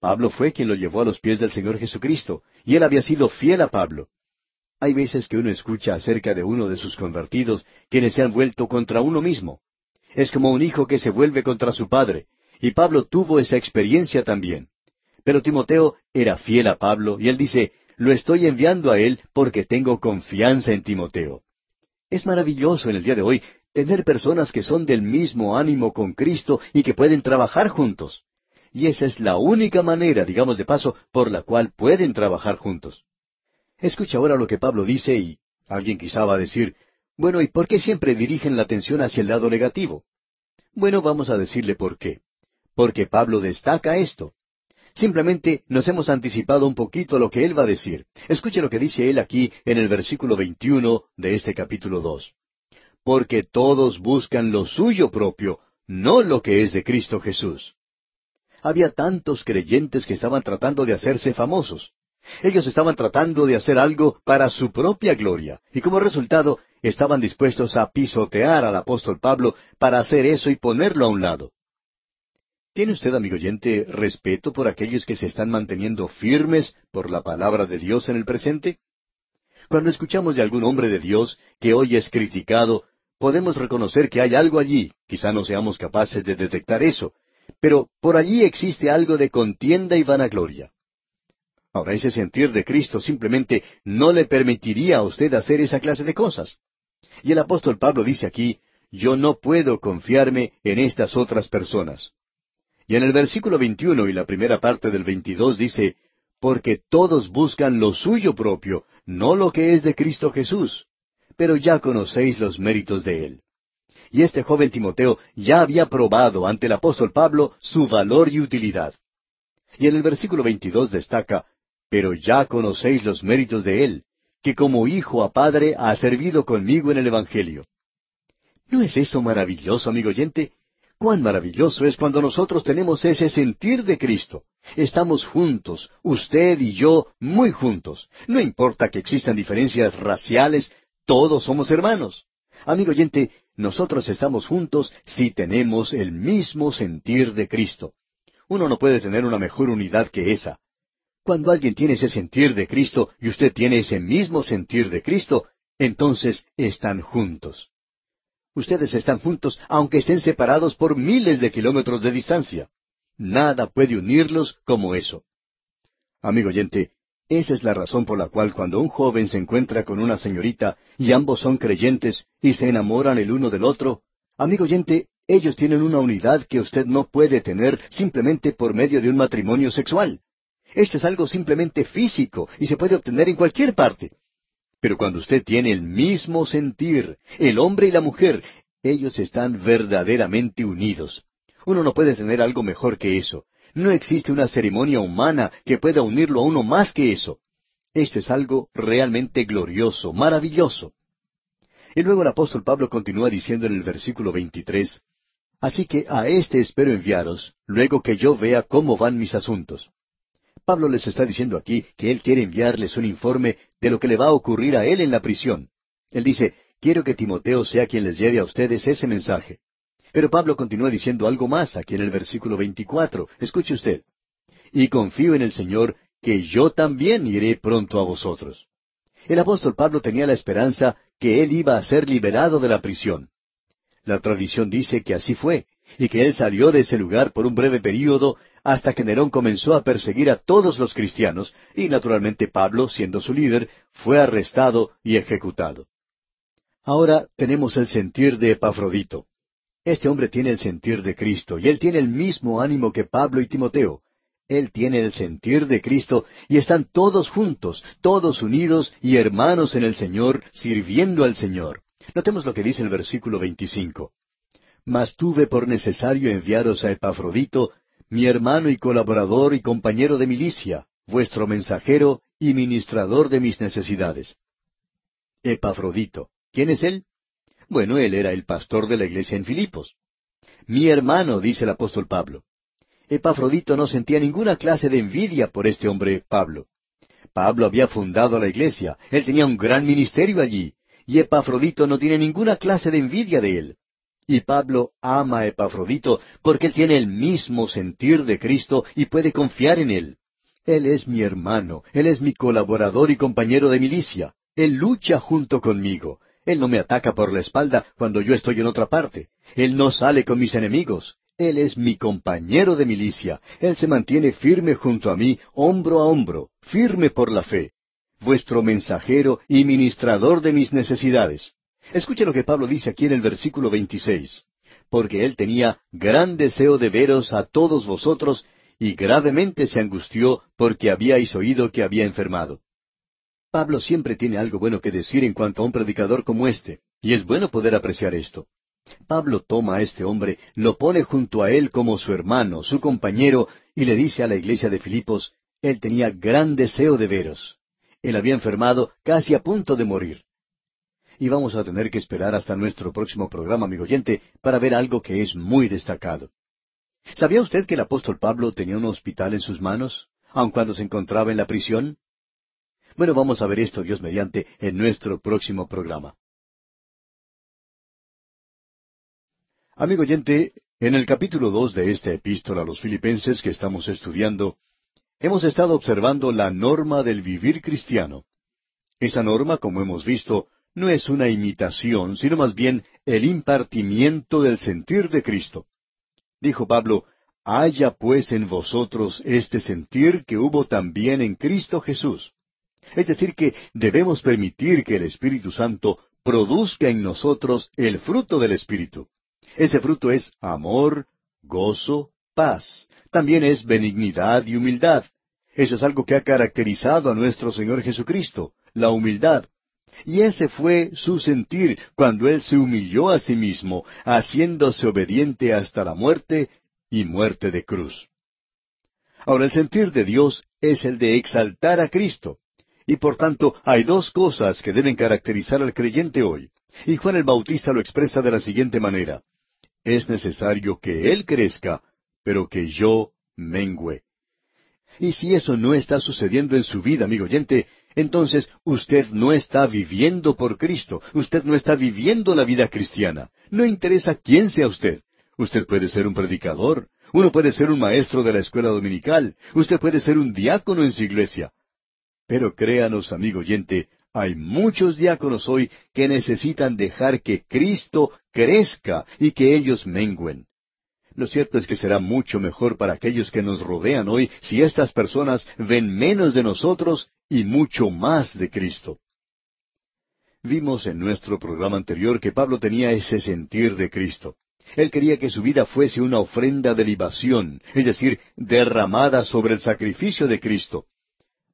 Pablo fue quien lo llevó a los pies del Señor Jesucristo, y él había sido fiel a Pablo. Hay veces que uno escucha acerca de uno de sus convertidos quienes se han vuelto contra uno mismo. Es como un hijo que se vuelve contra su padre, y Pablo tuvo esa experiencia también. Pero Timoteo era fiel a Pablo y él dice, lo estoy enviando a él porque tengo confianza en Timoteo. Es maravilloso en el día de hoy tener personas que son del mismo ánimo con Cristo y que pueden trabajar juntos. Y esa es la única manera, digamos de paso, por la cual pueden trabajar juntos. Escucha ahora lo que Pablo dice y alguien quizá va a decir, bueno, ¿y por qué siempre dirigen la atención hacia el lado negativo? Bueno, vamos a decirle por qué porque Pablo destaca esto. Simplemente nos hemos anticipado un poquito a lo que él va a decir. Escuche lo que dice él aquí en el versículo 21 de este capítulo 2. Porque todos buscan lo suyo propio, no lo que es de Cristo Jesús. Había tantos creyentes que estaban tratando de hacerse famosos. Ellos estaban tratando de hacer algo para su propia gloria, y como resultado estaban dispuestos a pisotear al apóstol Pablo para hacer eso y ponerlo a un lado. ¿Tiene usted, amigo oyente, respeto por aquellos que se están manteniendo firmes por la palabra de Dios en el presente? Cuando escuchamos de algún hombre de Dios que hoy es criticado, podemos reconocer que hay algo allí, quizá no seamos capaces de detectar eso, pero por allí existe algo de contienda y vanagloria. Ahora ese sentir de Cristo simplemente no le permitiría a usted hacer esa clase de cosas. Y el apóstol Pablo dice aquí, yo no puedo confiarme en estas otras personas. Y en el versículo 21 y la primera parte del 22 dice, porque todos buscan lo suyo propio, no lo que es de Cristo Jesús. Pero ya conocéis los méritos de él. Y este joven Timoteo ya había probado ante el apóstol Pablo su valor y utilidad. Y en el versículo 22 destaca, pero ya conocéis los méritos de él, que como hijo a padre ha servido conmigo en el Evangelio. ¿No es eso maravilloso, amigo oyente? Cuán maravilloso es cuando nosotros tenemos ese sentir de Cristo. Estamos juntos, usted y yo, muy juntos. No importa que existan diferencias raciales, todos somos hermanos. Amigo oyente, nosotros estamos juntos si tenemos el mismo sentir de Cristo. Uno no puede tener una mejor unidad que esa. Cuando alguien tiene ese sentir de Cristo y usted tiene ese mismo sentir de Cristo, entonces están juntos. Ustedes están juntos aunque estén separados por miles de kilómetros de distancia. Nada puede unirlos como eso. Amigo oyente, esa es la razón por la cual cuando un joven se encuentra con una señorita y ambos son creyentes y se enamoran el uno del otro, amigo oyente, ellos tienen una unidad que usted no puede tener simplemente por medio de un matrimonio sexual. Esto es algo simplemente físico y se puede obtener en cualquier parte. Pero cuando usted tiene el mismo sentir, el hombre y la mujer, ellos están verdaderamente unidos. Uno no puede tener algo mejor que eso. No existe una ceremonia humana que pueda unirlo a uno más que eso. Esto es algo realmente glorioso, maravilloso. Y luego el apóstol Pablo continúa diciendo en el versículo 23, Así que a éste espero enviaros, luego que yo vea cómo van mis asuntos. Pablo les está diciendo aquí que él quiere enviarles un informe de lo que le va a ocurrir a él en la prisión. Él dice, quiero que Timoteo sea quien les lleve a ustedes ese mensaje. Pero Pablo continúa diciendo algo más aquí en el versículo 24. Escuche usted. Y confío en el Señor que yo también iré pronto a vosotros. El apóstol Pablo tenía la esperanza que él iba a ser liberado de la prisión. La tradición dice que así fue, y que él salió de ese lugar por un breve período hasta que Nerón comenzó a perseguir a todos los cristianos, y naturalmente Pablo, siendo su líder, fue arrestado y ejecutado. Ahora tenemos el sentir de Epafrodito. Este hombre tiene el sentir de Cristo y él tiene el mismo ánimo que Pablo y Timoteo. Él tiene el sentir de Cristo y están todos juntos, todos unidos y hermanos en el Señor, sirviendo al Señor. Notemos lo que dice el versículo 25. Mas tuve por necesario enviaros a Epafrodito, mi hermano y colaborador y compañero de milicia, vuestro mensajero y ministrador de mis necesidades. Epafrodito. ¿Quién es él? Bueno, él era el pastor de la iglesia en Filipos. Mi hermano, dice el apóstol Pablo. Epafrodito no sentía ninguna clase de envidia por este hombre Pablo. Pablo había fundado la iglesia, él tenía un gran ministerio allí, y Epafrodito no tiene ninguna clase de envidia de él. Y Pablo ama a Epafrodito porque él tiene el mismo sentir de Cristo y puede confiar en él. Él es mi hermano, él es mi colaborador y compañero de milicia. Él lucha junto conmigo. Él no me ataca por la espalda cuando yo estoy en otra parte. Él no sale con mis enemigos. Él es mi compañero de milicia. Él se mantiene firme junto a mí, hombro a hombro, firme por la fe. Vuestro mensajero y ministrador de mis necesidades. Escuche lo que Pablo dice aquí en el versículo 26. Porque él tenía gran deseo de veros a todos vosotros, y gravemente se angustió porque habíais oído que había enfermado. Pablo siempre tiene algo bueno que decir en cuanto a un predicador como este, y es bueno poder apreciar esto. Pablo toma a este hombre, lo pone junto a él como su hermano, su compañero, y le dice a la iglesia de Filipos, él tenía gran deseo de veros. Él había enfermado casi a punto de morir. Y vamos a tener que esperar hasta nuestro próximo programa, amigo oyente, para ver algo que es muy destacado. ¿Sabía usted que el apóstol Pablo tenía un hospital en sus manos, aun cuando se encontraba en la prisión? Bueno, vamos a ver esto, Dios mediante, en nuestro próximo programa. Amigo oyente, en el capítulo dos de esta epístola a los filipenses que estamos estudiando, hemos estado observando la norma del vivir cristiano. Esa norma, como hemos visto, no es una imitación, sino más bien el impartimiento del sentir de Cristo. Dijo Pablo, haya pues en vosotros este sentir que hubo también en Cristo Jesús. Es decir, que debemos permitir que el Espíritu Santo produzca en nosotros el fruto del Espíritu. Ese fruto es amor, gozo, paz. También es benignidad y humildad. Eso es algo que ha caracterizado a nuestro Señor Jesucristo, la humildad. Y ese fue su sentir cuando Él se humilló a sí mismo, haciéndose obediente hasta la muerte y muerte de cruz. Ahora el sentir de Dios es el de exaltar a Cristo. Y por tanto hay dos cosas que deben caracterizar al creyente hoy. Y Juan el Bautista lo expresa de la siguiente manera. Es necesario que Él crezca, pero que yo mengüe. Y si eso no está sucediendo en su vida, amigo oyente, entonces usted no está viviendo por Cristo, usted no está viviendo la vida cristiana. No interesa quién sea usted. Usted puede ser un predicador, uno puede ser un maestro de la escuela dominical, usted puede ser un diácono en su iglesia. Pero créanos, amigo oyente, hay muchos diáconos hoy que necesitan dejar que Cristo crezca y que ellos mengüen. Lo cierto es que será mucho mejor para aquellos que nos rodean hoy si estas personas ven menos de nosotros y mucho más de Cristo. Vimos en nuestro programa anterior que Pablo tenía ese sentir de Cristo. Él quería que su vida fuese una ofrenda de libación, es decir, derramada sobre el sacrificio de Cristo.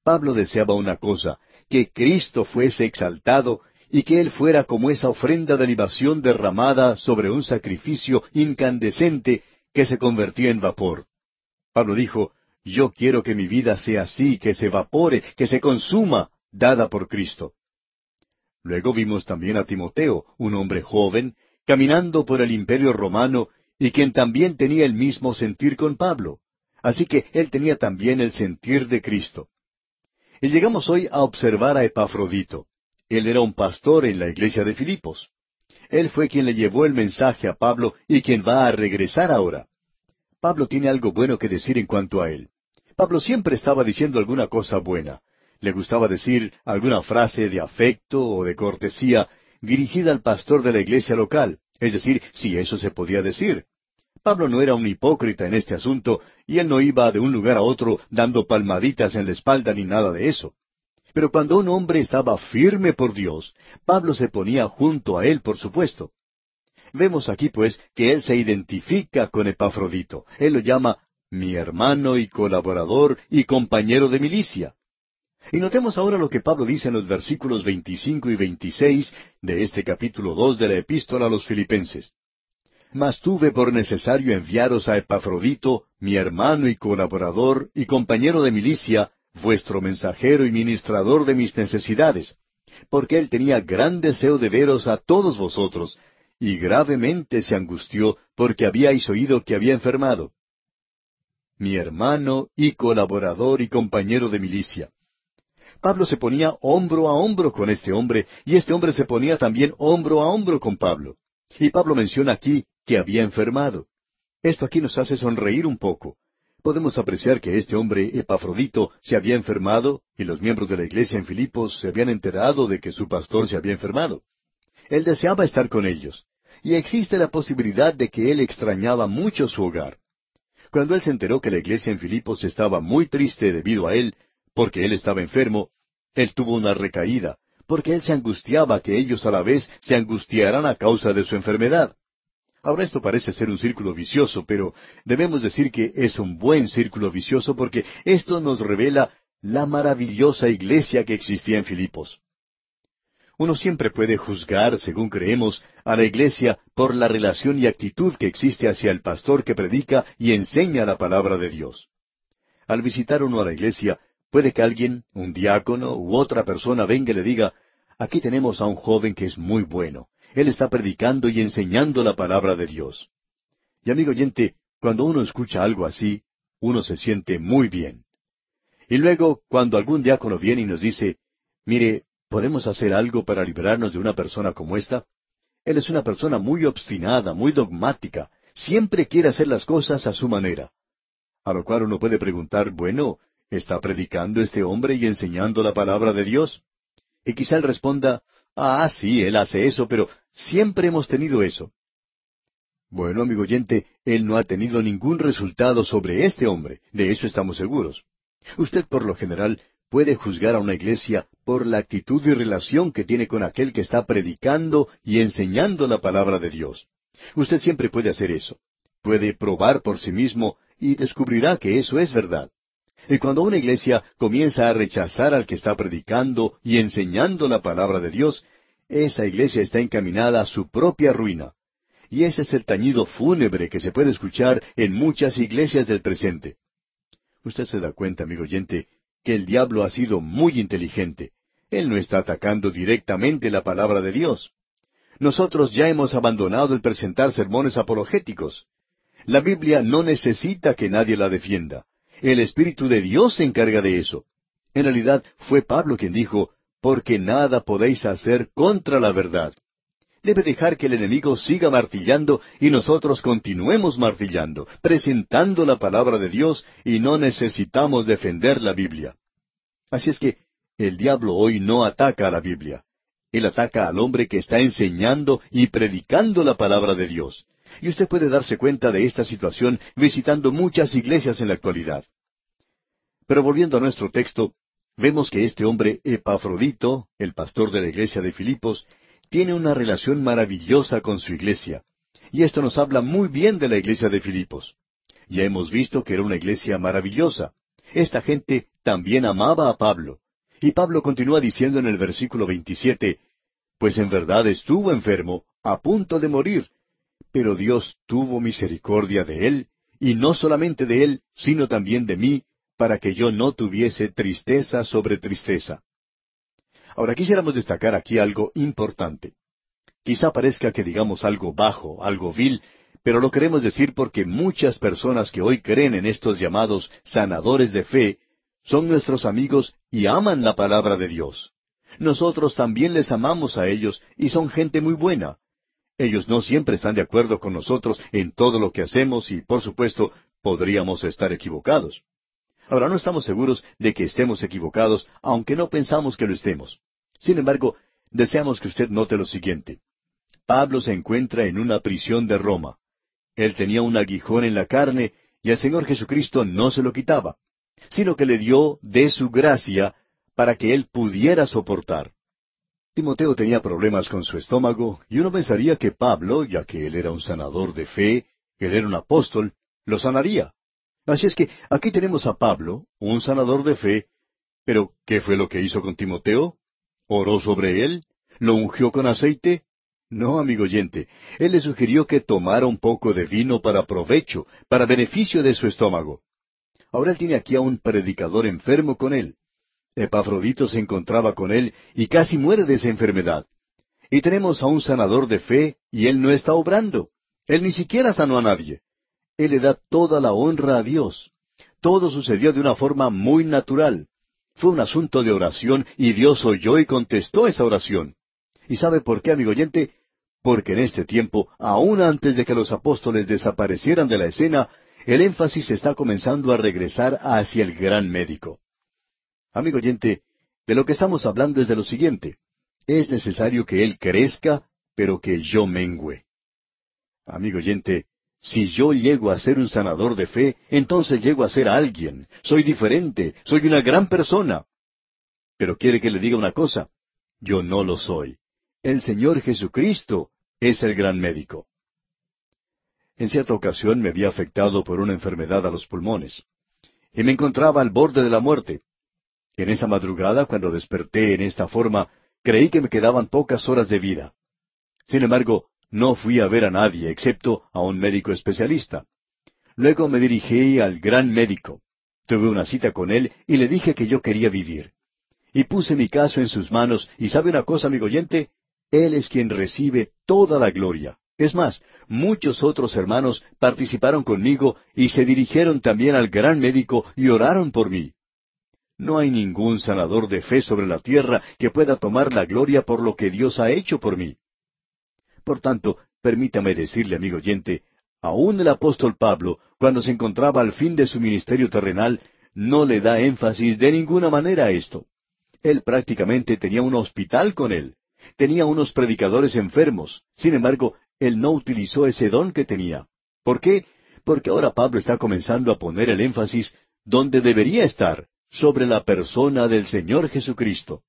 Pablo deseaba una cosa, que Cristo fuese exaltado y que Él fuera como esa ofrenda de libación derramada sobre un sacrificio incandescente que se convertía en vapor. Pablo dijo, yo quiero que mi vida sea así, que se evapore, que se consuma, dada por Cristo. Luego vimos también a Timoteo, un hombre joven, caminando por el imperio romano y quien también tenía el mismo sentir con Pablo. Así que él tenía también el sentir de Cristo. Y llegamos hoy a observar a Epafrodito. Él era un pastor en la iglesia de Filipos. Él fue quien le llevó el mensaje a Pablo y quien va a regresar ahora. Pablo tiene algo bueno que decir en cuanto a él. Pablo siempre estaba diciendo alguna cosa buena. Le gustaba decir alguna frase de afecto o de cortesía dirigida al pastor de la iglesia local, es decir, si eso se podía decir. Pablo no era un hipócrita en este asunto, y él no iba de un lugar a otro dando palmaditas en la espalda ni nada de eso. Pero cuando un hombre estaba firme por Dios, Pablo se ponía junto a él, por supuesto. Vemos aquí, pues, que él se identifica con Epafrodito. Él lo llama mi hermano y colaborador y compañero de milicia. Y notemos ahora lo que Pablo dice en los versículos 25 y 26 de este capítulo 2 de la epístola a los filipenses. Mas tuve por necesario enviaros a Epafrodito, mi hermano y colaborador y compañero de milicia, vuestro mensajero y ministrador de mis necesidades, porque él tenía gran deseo de veros a todos vosotros, y gravemente se angustió porque habíais oído que había enfermado. Mi hermano y colaborador y compañero de milicia. Pablo se ponía hombro a hombro con este hombre, y este hombre se ponía también hombro a hombro con Pablo. Y Pablo menciona aquí que había enfermado. Esto aquí nos hace sonreír un poco. Podemos apreciar que este hombre Epafrodito se había enfermado y los miembros de la iglesia en Filipos se habían enterado de que su pastor se había enfermado. Él deseaba estar con ellos, y existe la posibilidad de que él extrañaba mucho su hogar. Cuando él se enteró que la iglesia en Filipos estaba muy triste debido a él, porque él estaba enfermo, él tuvo una recaída, porque él se angustiaba que ellos a la vez se angustiaran a causa de su enfermedad. Ahora esto parece ser un círculo vicioso, pero debemos decir que es un buen círculo vicioso porque esto nos revela la maravillosa iglesia que existía en Filipos. Uno siempre puede juzgar, según creemos, a la iglesia por la relación y actitud que existe hacia el pastor que predica y enseña la palabra de Dios. Al visitar uno a la iglesia, puede que alguien, un diácono u otra persona venga y le diga, aquí tenemos a un joven que es muy bueno, él está predicando y enseñando la palabra de Dios. Y amigo oyente, cuando uno escucha algo así, uno se siente muy bien. Y luego, cuando algún diácono viene y nos dice, mire, ¿podemos hacer algo para liberarnos de una persona como esta? Él es una persona muy obstinada, muy dogmática, siempre quiere hacer las cosas a su manera. A lo cual uno puede preguntar, bueno, ¿está predicando este hombre y enseñando la palabra de Dios? Y quizá él responda, Ah, sí, él hace eso, pero siempre hemos tenido eso. Bueno, amigo oyente, él no ha tenido ningún resultado sobre este hombre, de eso estamos seguros. Usted por lo general puede juzgar a una iglesia por la actitud y relación que tiene con aquel que está predicando y enseñando la palabra de Dios. Usted siempre puede hacer eso. Puede probar por sí mismo y descubrirá que eso es verdad. Y cuando una iglesia comienza a rechazar al que está predicando y enseñando la palabra de Dios, esa iglesia está encaminada a su propia ruina. Y ese es el tañido fúnebre que se puede escuchar en muchas iglesias del presente. Usted se da cuenta, amigo oyente, que el diablo ha sido muy inteligente. Él no está atacando directamente la palabra de Dios. Nosotros ya hemos abandonado el presentar sermones apologéticos. La Biblia no necesita que nadie la defienda. El Espíritu de Dios se encarga de eso. En realidad fue Pablo quien dijo, porque nada podéis hacer contra la verdad. Debe dejar que el enemigo siga martillando y nosotros continuemos martillando, presentando la palabra de Dios y no necesitamos defender la Biblia. Así es que el diablo hoy no ataca a la Biblia. Él ataca al hombre que está enseñando y predicando la palabra de Dios. Y usted puede darse cuenta de esta situación visitando muchas iglesias en la actualidad. Pero volviendo a nuestro texto, vemos que este hombre Epafrodito, el pastor de la iglesia de Filipos, tiene una relación maravillosa con su iglesia. Y esto nos habla muy bien de la iglesia de Filipos. Ya hemos visto que era una iglesia maravillosa. Esta gente también amaba a Pablo. Y Pablo continúa diciendo en el versículo 27, Pues en verdad estuvo enfermo, a punto de morir, pero Dios tuvo misericordia de él, y no solamente de él, sino también de mí, para que yo no tuviese tristeza sobre tristeza. Ahora quisiéramos destacar aquí algo importante. Quizá parezca que digamos algo bajo, algo vil, pero lo queremos decir porque muchas personas que hoy creen en estos llamados sanadores de fe son nuestros amigos y aman la palabra de Dios. Nosotros también les amamos a ellos y son gente muy buena. Ellos no siempre están de acuerdo con nosotros en todo lo que hacemos y, por supuesto, podríamos estar equivocados. Ahora no estamos seguros de que estemos equivocados, aunque no pensamos que lo estemos. Sin embargo, deseamos que usted note lo siguiente. Pablo se encuentra en una prisión de Roma. Él tenía un aguijón en la carne y el Señor Jesucristo no se lo quitaba, sino que le dio de su gracia para que él pudiera soportar. Timoteo tenía problemas con su estómago y uno pensaría que Pablo, ya que él era un sanador de fe, él era un apóstol, lo sanaría. Así es que aquí tenemos a Pablo, un sanador de fe, pero ¿qué fue lo que hizo con Timoteo? ¿Oró sobre él? ¿Lo ungió con aceite? No, amigo oyente, él le sugirió que tomara un poco de vino para provecho, para beneficio de su estómago. Ahora él tiene aquí a un predicador enfermo con él. Epafrodito se encontraba con él y casi muere de esa enfermedad. Y tenemos a un sanador de fe y él no está obrando. Él ni siquiera sanó a nadie. Él le da toda la honra a Dios. Todo sucedió de una forma muy natural. Fue un asunto de oración y Dios oyó y contestó esa oración. ¿Y sabe por qué, amigo oyente? Porque en este tiempo, aún antes de que los apóstoles desaparecieran de la escena, el énfasis está comenzando a regresar hacia el gran médico. Amigo oyente, de lo que estamos hablando es de lo siguiente. Es necesario que Él crezca, pero que yo mengüe. Amigo oyente, si yo llego a ser un sanador de fe, entonces llego a ser alguien. Soy diferente, soy una gran persona. Pero quiere que le diga una cosa. Yo no lo soy. El Señor Jesucristo es el gran médico. En cierta ocasión me había afectado por una enfermedad a los pulmones. Y me encontraba al borde de la muerte. En esa madrugada, cuando desperté en esta forma, creí que me quedaban pocas horas de vida. Sin embargo, no fui a ver a nadie, excepto a un médico especialista. Luego me dirigí al gran médico. Tuve una cita con él y le dije que yo quería vivir. Y puse mi caso en sus manos, y sabe una cosa, amigo oyente, él es quien recibe toda la gloria. Es más, muchos otros hermanos participaron conmigo y se dirigieron también al gran médico y oraron por mí. No hay ningún sanador de fe sobre la tierra que pueda tomar la gloria por lo que Dios ha hecho por mí. Por tanto, permítame decirle, amigo oyente, aún el apóstol Pablo, cuando se encontraba al fin de su ministerio terrenal, no le da énfasis de ninguna manera a esto. Él prácticamente tenía un hospital con él. Tenía unos predicadores enfermos. Sin embargo, él no utilizó ese don que tenía. ¿Por qué? Porque ahora Pablo está comenzando a poner el énfasis donde debería estar, sobre la persona del Señor Jesucristo.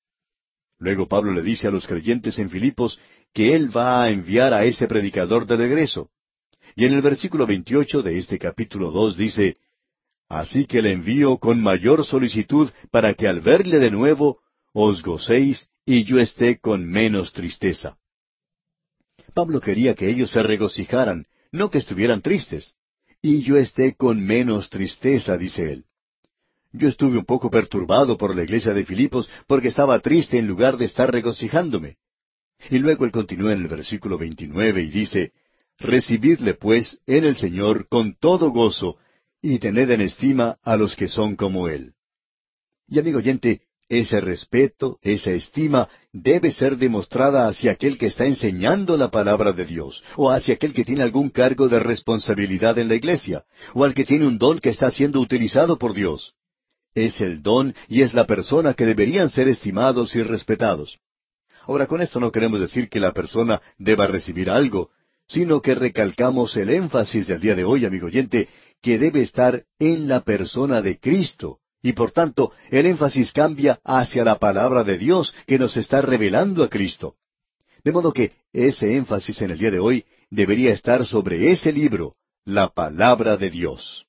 Luego Pablo le dice a los creyentes en Filipos que él va a enviar a ese predicador de regreso. Y en el versículo 28 de este capítulo 2 dice, Así que le envío con mayor solicitud para que al verle de nuevo os gocéis y yo esté con menos tristeza. Pablo quería que ellos se regocijaran, no que estuvieran tristes. Y yo esté con menos tristeza, dice él. Yo estuve un poco perturbado por la iglesia de Filipos porque estaba triste en lugar de estar regocijándome. Y luego él continúa en el versículo 29 y dice, Recibidle pues en el Señor con todo gozo, y tened en estima a los que son como Él. Y amigo oyente, ese respeto, esa estima, debe ser demostrada hacia aquel que está enseñando la palabra de Dios, o hacia aquel que tiene algún cargo de responsabilidad en la iglesia, o al que tiene un don que está siendo utilizado por Dios. Es el don y es la persona que deberían ser estimados y respetados. Ahora, con esto no queremos decir que la persona deba recibir algo, sino que recalcamos el énfasis del día de hoy, amigo oyente, que debe estar en la persona de Cristo, y por tanto el énfasis cambia hacia la palabra de Dios que nos está revelando a Cristo. De modo que ese énfasis en el día de hoy debería estar sobre ese libro, la palabra de Dios.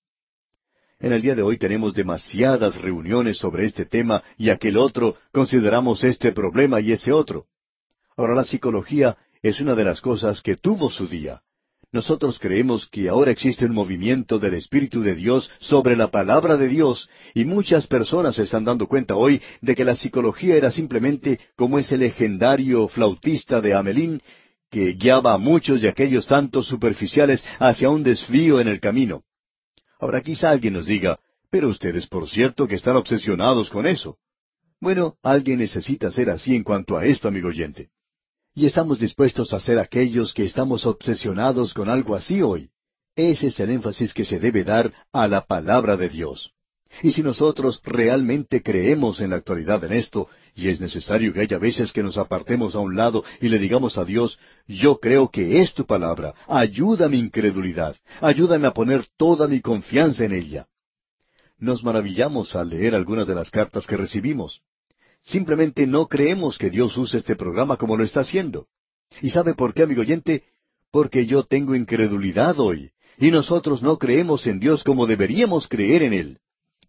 En el día de hoy tenemos demasiadas reuniones sobre este tema y aquel otro, consideramos este problema y ese otro. Ahora la psicología es una de las cosas que tuvo su día. Nosotros creemos que ahora existe un movimiento del Espíritu de Dios sobre la palabra de Dios y muchas personas se están dando cuenta hoy de que la psicología era simplemente como ese legendario flautista de Amelín que guiaba a muchos de aquellos santos superficiales hacia un desvío en el camino. Ahora quizá alguien nos diga, pero ustedes por cierto que están obsesionados con eso. Bueno, alguien necesita ser así en cuanto a esto, amigo oyente. Y estamos dispuestos a ser aquellos que estamos obsesionados con algo así hoy. Ese es el énfasis que se debe dar a la palabra de Dios. Y si nosotros realmente creemos en la actualidad en esto, y es necesario que haya veces que nos apartemos a un lado y le digamos a Dios, yo creo que es tu palabra, ayuda mi incredulidad, ayúdame a poner toda mi confianza en ella. Nos maravillamos al leer algunas de las cartas que recibimos. Simplemente no creemos que Dios use este programa como lo está haciendo. ¿Y sabe por qué, amigo oyente? Porque yo tengo incredulidad hoy, y nosotros no creemos en Dios como deberíamos creer en Él.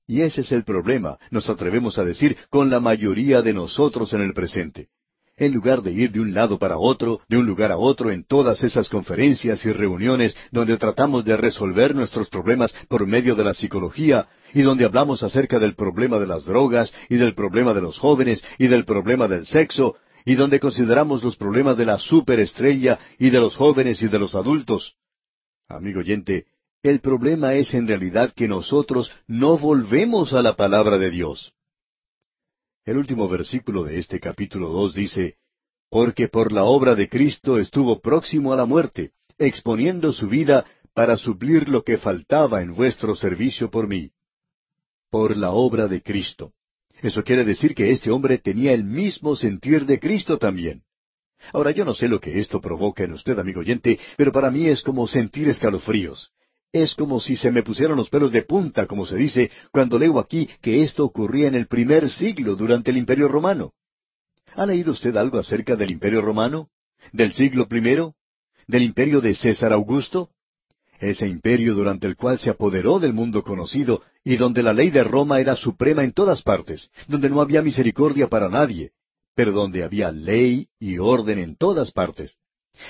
Y ese es el problema, nos atrevemos a decir, con la mayoría de nosotros en el presente. En lugar de ir de un lado para otro, de un lugar a otro, en todas esas conferencias y reuniones donde tratamos de resolver nuestros problemas por medio de la psicología, y donde hablamos acerca del problema de las drogas, y del problema de los jóvenes, y del problema del sexo, y donde consideramos los problemas de la superestrella, y de los jóvenes y de los adultos. Amigo oyente, el problema es en realidad que nosotros no volvemos a la palabra de Dios. El último versículo de este capítulo dos dice, Porque por la obra de Cristo estuvo próximo a la muerte, exponiendo su vida para suplir lo que faltaba en vuestro servicio por mí. Por la obra de Cristo. Eso quiere decir que este hombre tenía el mismo sentir de Cristo también. Ahora yo no sé lo que esto provoca en usted, amigo oyente, pero para mí es como sentir escalofríos. Es como si se me pusieran los pelos de punta, como se dice, cuando leo aquí que esto ocurría en el primer siglo durante el Imperio Romano. ¿Ha leído usted algo acerca del Imperio Romano? ¿Del siglo primero? ¿Del imperio de César Augusto? Ese imperio durante el cual se apoderó del mundo conocido y donde la ley de Roma era suprema en todas partes, donde no había misericordia para nadie, pero donde había ley y orden en todas partes.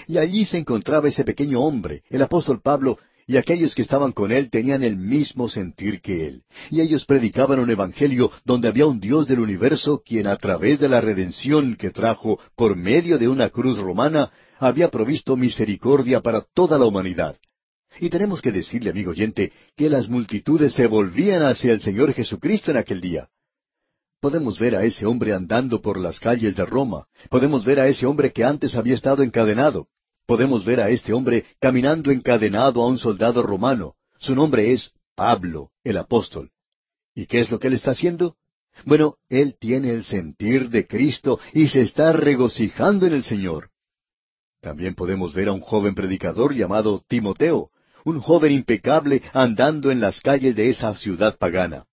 Y allí se encontraba ese pequeño hombre, el apóstol Pablo, y aquellos que estaban con él tenían el mismo sentir que él. Y ellos predicaban un evangelio donde había un Dios del universo quien a través de la redención que trajo por medio de una cruz romana había provisto misericordia para toda la humanidad. Y tenemos que decirle, amigo oyente, que las multitudes se volvían hacia el Señor Jesucristo en aquel día. Podemos ver a ese hombre andando por las calles de Roma. Podemos ver a ese hombre que antes había estado encadenado. Podemos ver a este hombre caminando encadenado a un soldado romano. Su nombre es Pablo, el apóstol. ¿Y qué es lo que él está haciendo? Bueno, él tiene el sentir de Cristo y se está regocijando en el Señor. También podemos ver a un joven predicador llamado Timoteo, un joven impecable andando en las calles de esa ciudad pagana.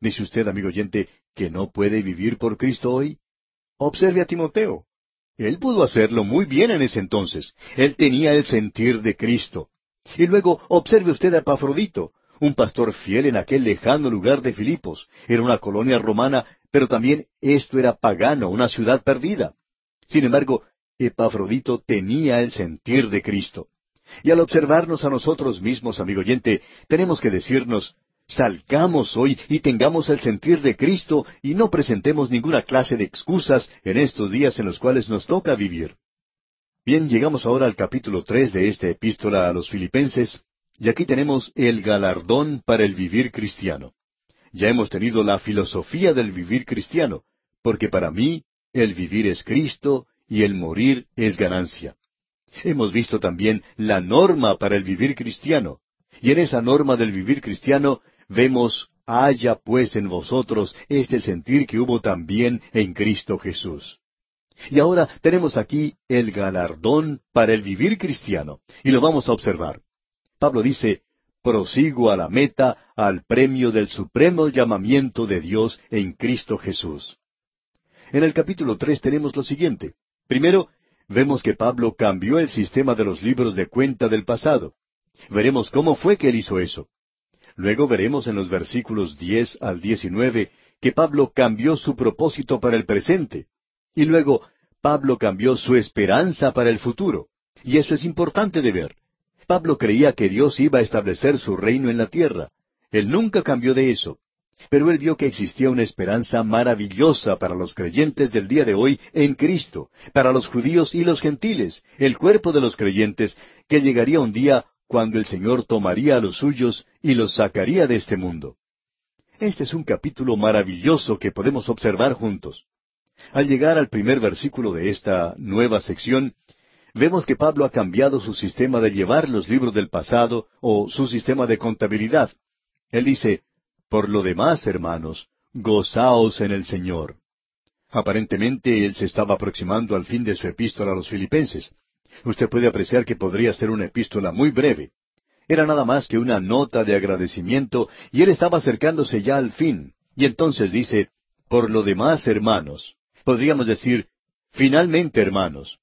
¿Dice usted, amigo oyente, que no puede vivir por Cristo hoy? Observe a Timoteo. Él pudo hacerlo muy bien en ese entonces. Él tenía el sentir de Cristo. Y luego observe usted a Epafrodito, un pastor fiel en aquel lejano lugar de Filipos. Era una colonia romana, pero también esto era pagano, una ciudad perdida. Sin embargo, Epafrodito tenía el sentir de Cristo. Y al observarnos a nosotros mismos, amigo oyente, tenemos que decirnos, Salgamos hoy y tengamos el sentir de Cristo y no presentemos ninguna clase de excusas en estos días en los cuales nos toca vivir. Bien, llegamos ahora al capítulo tres de esta epístola a los filipenses, y aquí tenemos el galardón para el vivir cristiano. Ya hemos tenido la filosofía del vivir cristiano, porque para mí el vivir es Cristo y el morir es ganancia. Hemos visto también la norma para el vivir cristiano, y en esa norma del vivir cristiano vemos haya pues en vosotros este sentir que hubo también en Cristo Jesús. Y ahora tenemos aquí el galardón para el vivir cristiano, y lo vamos a observar. Pablo dice, prosigo a la meta, al premio del supremo llamamiento de Dios en Cristo Jesús. En el capítulo tres tenemos lo siguiente. Primero, vemos que Pablo cambió el sistema de los libros de cuenta del pasado. Veremos cómo fue que él hizo eso. Luego veremos en los versículos diez al diecinueve que Pablo cambió su propósito para el presente. Y luego Pablo cambió su esperanza para el futuro. Y eso es importante de ver. Pablo creía que Dios iba a establecer su reino en la tierra. Él nunca cambió de eso. Pero él vio que existía una esperanza maravillosa para los creyentes del día de hoy en Cristo, para los judíos y los gentiles, el cuerpo de los creyentes, que llegaría un día cuando el Señor tomaría a los suyos y los sacaría de este mundo. Este es un capítulo maravilloso que podemos observar juntos. Al llegar al primer versículo de esta nueva sección, vemos que Pablo ha cambiado su sistema de llevar los libros del pasado o su sistema de contabilidad. Él dice, por lo demás, hermanos, gozaos en el Señor. Aparentemente él se estaba aproximando al fin de su epístola a los filipenses. Usted puede apreciar que podría ser una epístola muy breve. Era nada más que una nota de agradecimiento y él estaba acercándose ya al fin. Y entonces dice, por lo demás, hermanos. Podríamos decir, finalmente, hermanos.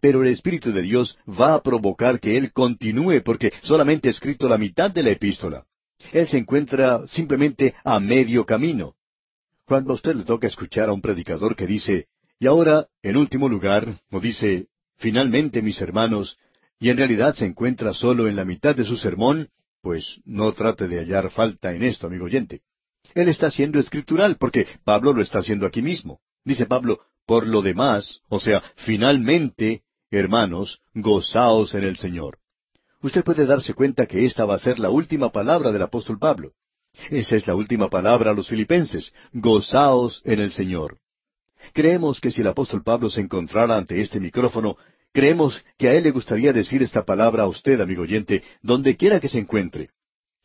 Pero el Espíritu de Dios va a provocar que Él continúe porque solamente ha escrito la mitad de la epístola. Él se encuentra simplemente a medio camino. Cuando a usted le toca escuchar a un predicador que dice, y ahora, en último lugar, o dice, finalmente mis hermanos, y en realidad se encuentra solo en la mitad de su sermón, pues no trate de hallar falta en esto, amigo oyente. Él está siendo escritural, porque Pablo lo está haciendo aquí mismo. Dice Pablo, por lo demás, o sea, finalmente, hermanos, gozaos en el Señor usted puede darse cuenta que esta va a ser la última palabra del apóstol Pablo. Esa es la última palabra a los filipenses. Gozaos en el Señor. Creemos que si el apóstol Pablo se encontrara ante este micrófono, creemos que a él le gustaría decir esta palabra a usted, amigo oyente, donde quiera que se encuentre.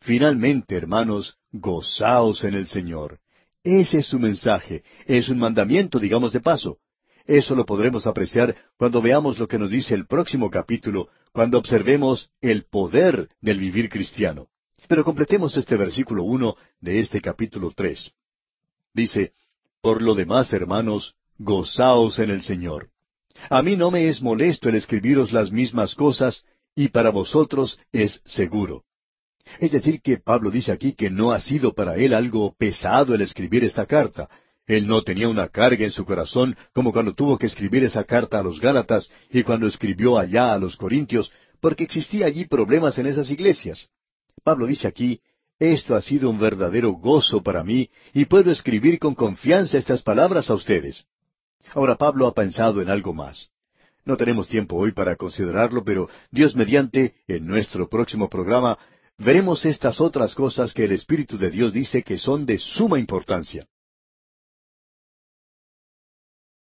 Finalmente, hermanos, gozaos en el Señor. Ese es su mensaje, es un mandamiento, digamos de paso. Eso lo podremos apreciar cuando veamos lo que nos dice el próximo capítulo, cuando observemos el poder del vivir cristiano. Pero completemos este versículo uno de este capítulo tres. Dice, Por lo demás, hermanos, gozaos en el Señor. A mí no me es molesto el escribiros las mismas cosas, y para vosotros es seguro. Es decir, que Pablo dice aquí que no ha sido para él algo pesado el escribir esta carta, él no tenía una carga en su corazón como cuando tuvo que escribir esa carta a los Gálatas y cuando escribió allá a los Corintios, porque existía allí problemas en esas iglesias. Pablo dice aquí, esto ha sido un verdadero gozo para mí y puedo escribir con confianza estas palabras a ustedes. Ahora Pablo ha pensado en algo más. No tenemos tiempo hoy para considerarlo, pero Dios mediante, en nuestro próximo programa, veremos estas otras cosas que el Espíritu de Dios dice que son de suma importancia.